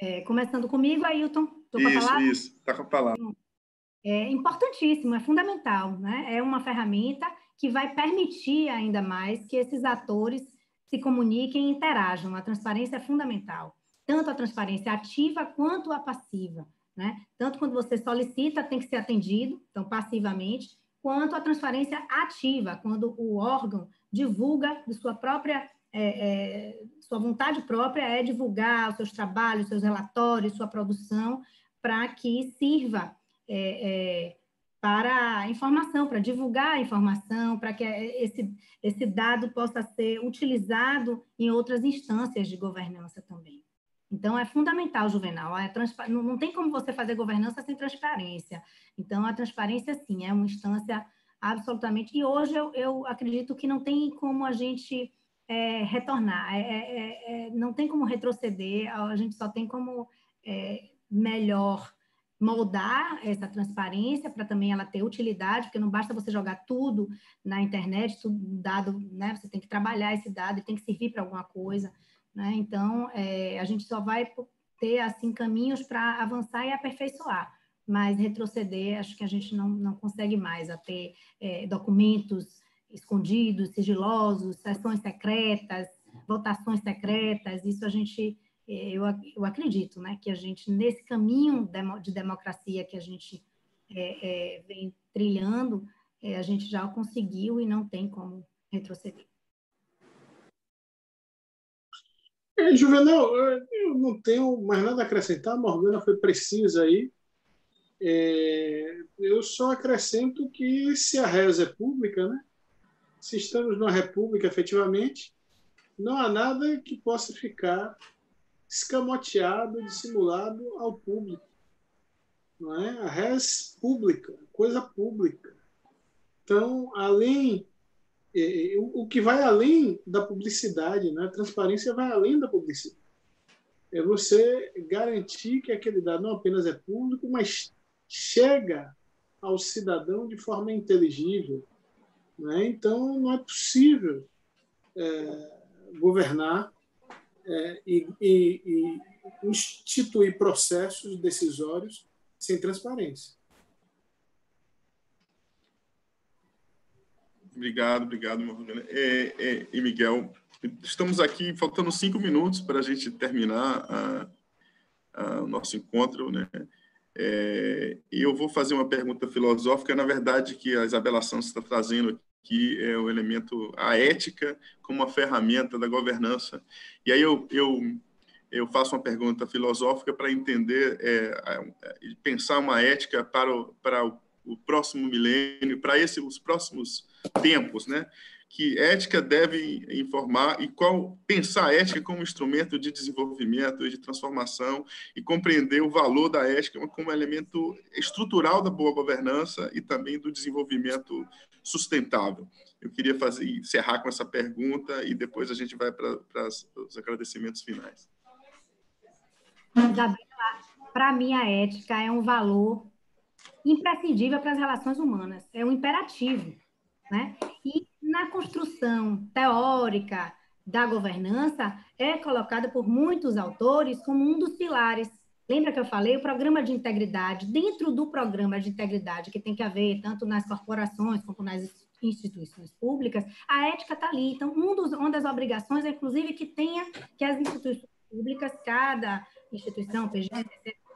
É, começando comigo, Ailton. Estou com a palavra? Isso, está com a palavra. É importantíssimo, é fundamental. Né? É uma ferramenta que vai permitir ainda mais que esses atores se comuniquem e interajam. A transparência é fundamental. Tanto a transparência ativa quanto a passiva. Né? Tanto quando você solicita, tem que ser atendido, então passivamente, quanto a transparência ativa, quando o órgão divulga de sua própria é, é, sua vontade própria é divulgar os seus trabalhos, seus relatórios, sua produção, para que sirva é, é, para informação, para divulgar a informação, para que esse, esse dado possa ser utilizado em outras instâncias de governança também. Então, é fundamental, Juvenal. É não, não tem como você fazer governança sem transparência. Então, a transparência, sim, é uma instância absolutamente. E hoje eu, eu acredito que não tem como a gente é, retornar, é, é, é, não tem como retroceder, a gente só tem como é, melhor moldar essa transparência para também ela ter utilidade, porque não basta você jogar tudo na internet, tudo dado, né? Você tem que trabalhar esse dado e tem que servir para alguma coisa, né? Então, é, a gente só vai ter assim caminhos para avançar e aperfeiçoar, mas retroceder, acho que a gente não, não consegue mais a ter é, documentos escondidos, sigilosos, sessões secretas, votações secretas, isso a gente, eh, eu, eu acredito, né, que a gente, nesse caminho de democracia que a gente é, é, vem trilhando, é, a gente já conseguiu e não tem como retroceder. É, Juvenal, eu não tenho mais nada a acrescentar, a Morgana foi precisa aí. É, eu só acrescento que se a reza é pública, né, se estamos numa república efetivamente, não há nada que possa ficar escamoteado, dissimulado ao público. Não é? A res pública, coisa pública. Então, além o que vai além da publicidade, né? a transparência vai além da publicidade. é você garantir que aquele dado não apenas é público, mas chega ao cidadão de forma inteligível. Né? Então, não é possível é, governar é, e, e, e instituir processos decisórios sem transparência. Obrigado, obrigado. É, é, e Miguel, estamos aqui faltando cinco minutos para a gente terminar o nosso encontro, né? É, eu vou fazer uma pergunta filosófica, na verdade, que a Isabela Santos está trazendo aqui, é o elemento, a ética como uma ferramenta da governança. E aí eu, eu, eu faço uma pergunta filosófica para entender, é, pensar uma ética para o, para o, o próximo milênio, para esses os próximos tempos, né? Que ética deve informar e qual pensar a ética como instrumento de desenvolvimento e de transformação e compreender o valor da ética como elemento estrutural da boa governança e também do desenvolvimento sustentável. Eu queria fazer encerrar com essa pergunta e depois a gente vai para, os agradecimentos finais. para mim a ética é um valor imprescindível para as relações humanas, é um imperativo, né? E na construção teórica da governança, é colocada por muitos autores como um dos pilares. Lembra que eu falei o programa de integridade? Dentro do programa de integridade que tem que haver tanto nas corporações como nas instituições públicas, a ética está ali. Então, um dos, uma das obrigações é, inclusive, que tenha que as instituições públicas, cada instituição, PGM,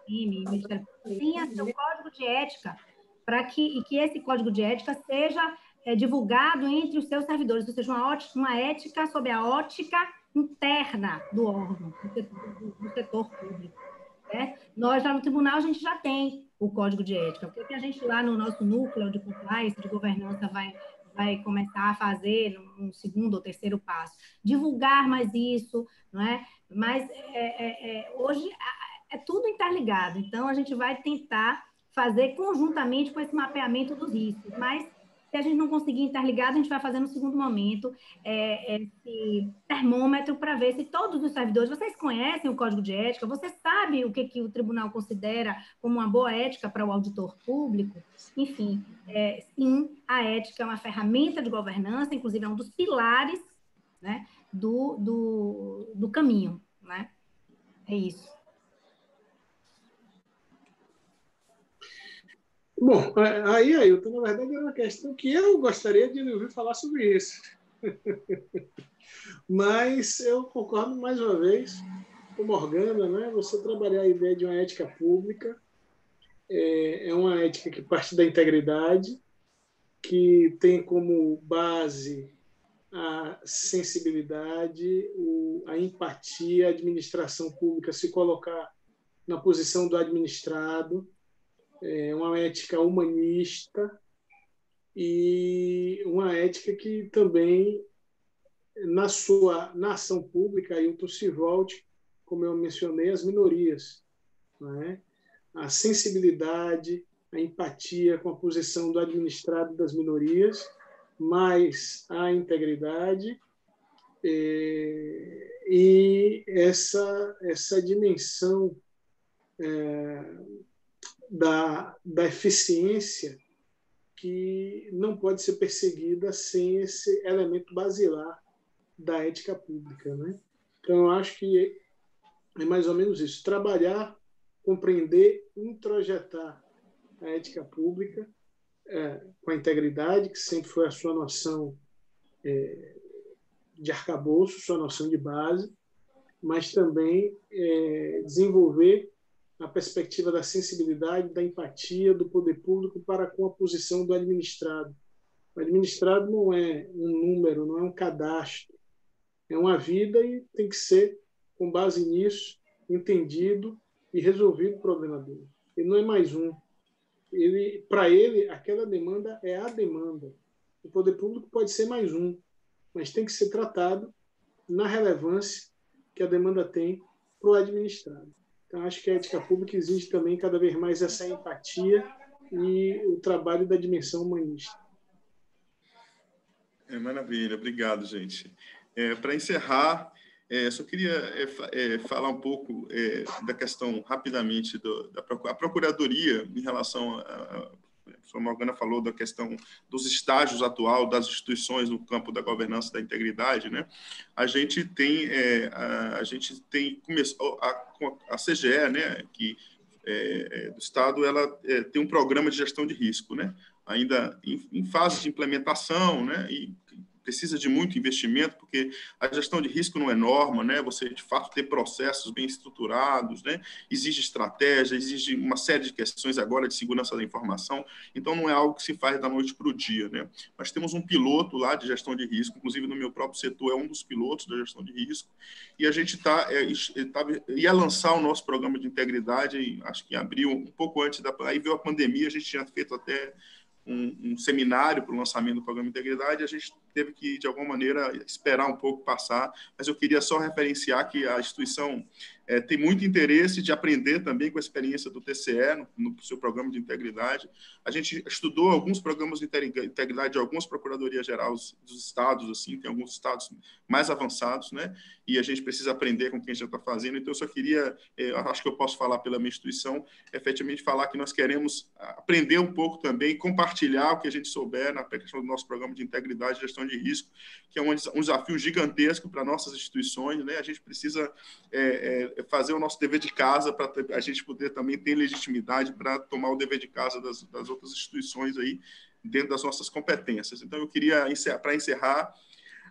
Ministério tenha seu código de ética para que e que esse código de ética seja é, divulgado entre os seus servidores, ou seja, uma, ótica, uma ética sobre a ótica interna do órgão, do setor, do setor público. Né? Nós, lá no tribunal, a gente já tem o código de ética. O que a gente lá no nosso núcleo de compliance, de governança, vai, vai começar a fazer no segundo ou terceiro passo? Divulgar mais isso, não é? Mas é, é, é, hoje é tudo interligado, então a gente vai tentar fazer conjuntamente com esse mapeamento dos riscos, mas se a gente não conseguir interligar, a gente vai fazer no segundo momento é, esse termômetro para ver se todos os servidores, vocês conhecem o código de ética, você sabe o que, que o tribunal considera como uma boa ética para o auditor público? Enfim, é, sim, a ética é uma ferramenta de governança, inclusive é um dos pilares né, do, do, do caminho. Né? É isso. Bom, aí, Ailton, na verdade, era uma questão que eu gostaria de ouvir falar sobre isso. Mas eu concordo mais uma vez com Morgana, né? Você trabalhar a ideia de uma ética pública é, é uma ética que parte da integridade, que tem como base a sensibilidade, a empatia, a administração pública se colocar na posição do administrado, é uma ética humanista e uma ética que também, na sua na ação pública, Ailton se volte, como eu mencionei, às minorias. É? A sensibilidade, a empatia com a posição do administrado das minorias, mais a integridade é, e essa, essa dimensão é, da, da eficiência que não pode ser perseguida sem esse elemento basilar da ética pública. Né? Então, eu acho que é mais ou menos isso: trabalhar, compreender, introjetar a ética pública é, com a integridade, que sempre foi a sua noção é, de arcabouço, sua noção de base, mas também é, desenvolver a perspectiva da sensibilidade, da empatia do poder público para com a posição do administrado. O administrado não é um número, não é um cadastro, é uma vida e tem que ser, com base nisso, entendido e resolvido o problema dele. Ele não é mais um. Ele, para ele, aquela demanda é a demanda. O poder público pode ser mais um, mas tem que ser tratado na relevância que a demanda tem para o administrado. Então, acho que a ética pública exige também cada vez mais essa empatia e o trabalho da dimensão humanista. É maravilha, obrigado, gente. É, Para encerrar, É, só queria é, é, falar um pouco é, da questão, rapidamente, do, da a Procuradoria, em relação a, professora Morgana falou da questão dos estágios atual das instituições no campo da governança da integridade, né? A gente tem é, a, a, gente tem começou a, a CGE, né? Que é, é, do Estado, ela é, tem um programa de gestão de risco, né? Ainda em, em fase de implementação, né? E precisa de muito investimento, porque a gestão de risco não é norma, né? Você, de fato, ter processos bem estruturados, né? Exige estratégia, exige uma série de questões agora de segurança da informação. Então, não é algo que se faz da noite para o dia, né? Nós temos um piloto lá de gestão de risco, inclusive no meu próprio setor é um dos pilotos da gestão de risco, e a gente está é, tá, ia lançar o nosso programa de integridade, acho que em abril, um pouco antes da aí veio a pandemia, a gente tinha feito até um, um seminário para o lançamento do programa de integridade, a gente teve que, de alguma maneira, esperar um pouco passar, mas eu queria só referenciar que a instituição é, tem muito interesse de aprender também com a experiência do TCE no, no, seu programa de integridade. A gente estudou alguns programas de integridade de algumas procuradorias gerais dos estados, assim, tem alguns estados mais avançados, né? E a gente precisa aprender com quem já está fazendo. Então, eu só queria, é, acho que eu posso falar pela minha instituição, efetivamente falar que nós queremos aprender um pouco também, compartilhar o que a gente souber na questão do nosso programa de integridade e gestão de risco, que é um, um desafio gigantesco para nossas instituições, né? A gente precisa é, é, fazer o nosso dever de casa para a gente poder também ter legitimidade para tomar o dever de casa das, das outras instituições aí dentro das nossas competências. Então, eu queria, para encerrar,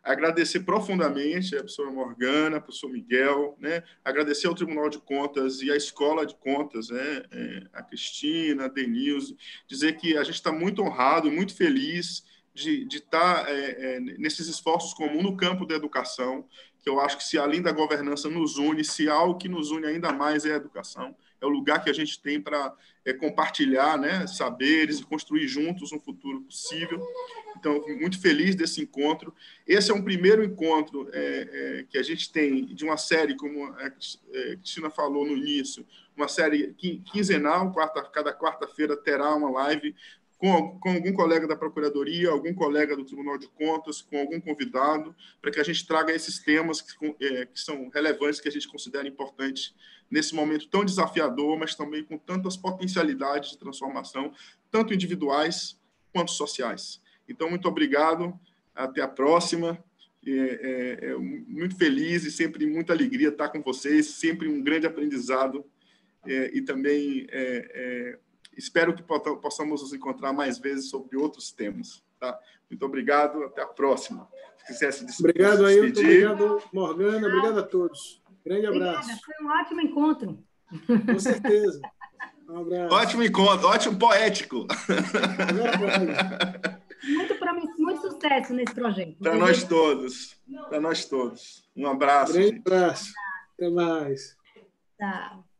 agradecer profundamente a professora Morgana, a professor Miguel, né? agradecer ao Tribunal de Contas e à Escola de Contas, né? É, a Cristina, a Denilze, dizer que a gente está muito honrado, muito feliz de, de estar tá, é, é, nesses esforços comuns no campo da educação, que eu acho que se além da governança nos une, se algo que nos une ainda mais é a educação, é o lugar que a gente tem para é, compartilhar né, saberes e construir juntos um futuro possível. Então, muito feliz desse encontro. Esse é um primeiro encontro é, é, que a gente tem de uma série, como a é, Cristina falou no início, uma série quinzenal, quarta, cada quarta-feira terá uma live com, com algum colega da Procuradoria, algum colega do Tribunal de Contas, com algum convidado, para que a gente traga esses temas que, é, que são relevantes, que a gente considera importantes nesse momento tão desafiador, mas também com tantas potencialidades de transformação, tanto individuais quanto sociais. Então, muito obrigado, até a próxima. É, é, é, muito feliz e sempre muita alegria estar com vocês, sempre um grande aprendizado é, e também é, é, Espero que possamos nos encontrar mais vezes sobre outros temas. Tá? Muito obrigado, até a próxima. Se quiser se despedir. Obrigado, Ailton. Obrigado, Morgana. Obrigado a todos. Grande abraço. Obrigada. Foi um ótimo encontro. Com certeza. Um abraço. Ótimo encontro, ótimo poético. muito, muito sucesso nesse projeto. Para nós todos. Para nós todos. Um abraço. Grande gente. abraço. Até mais. Tchau.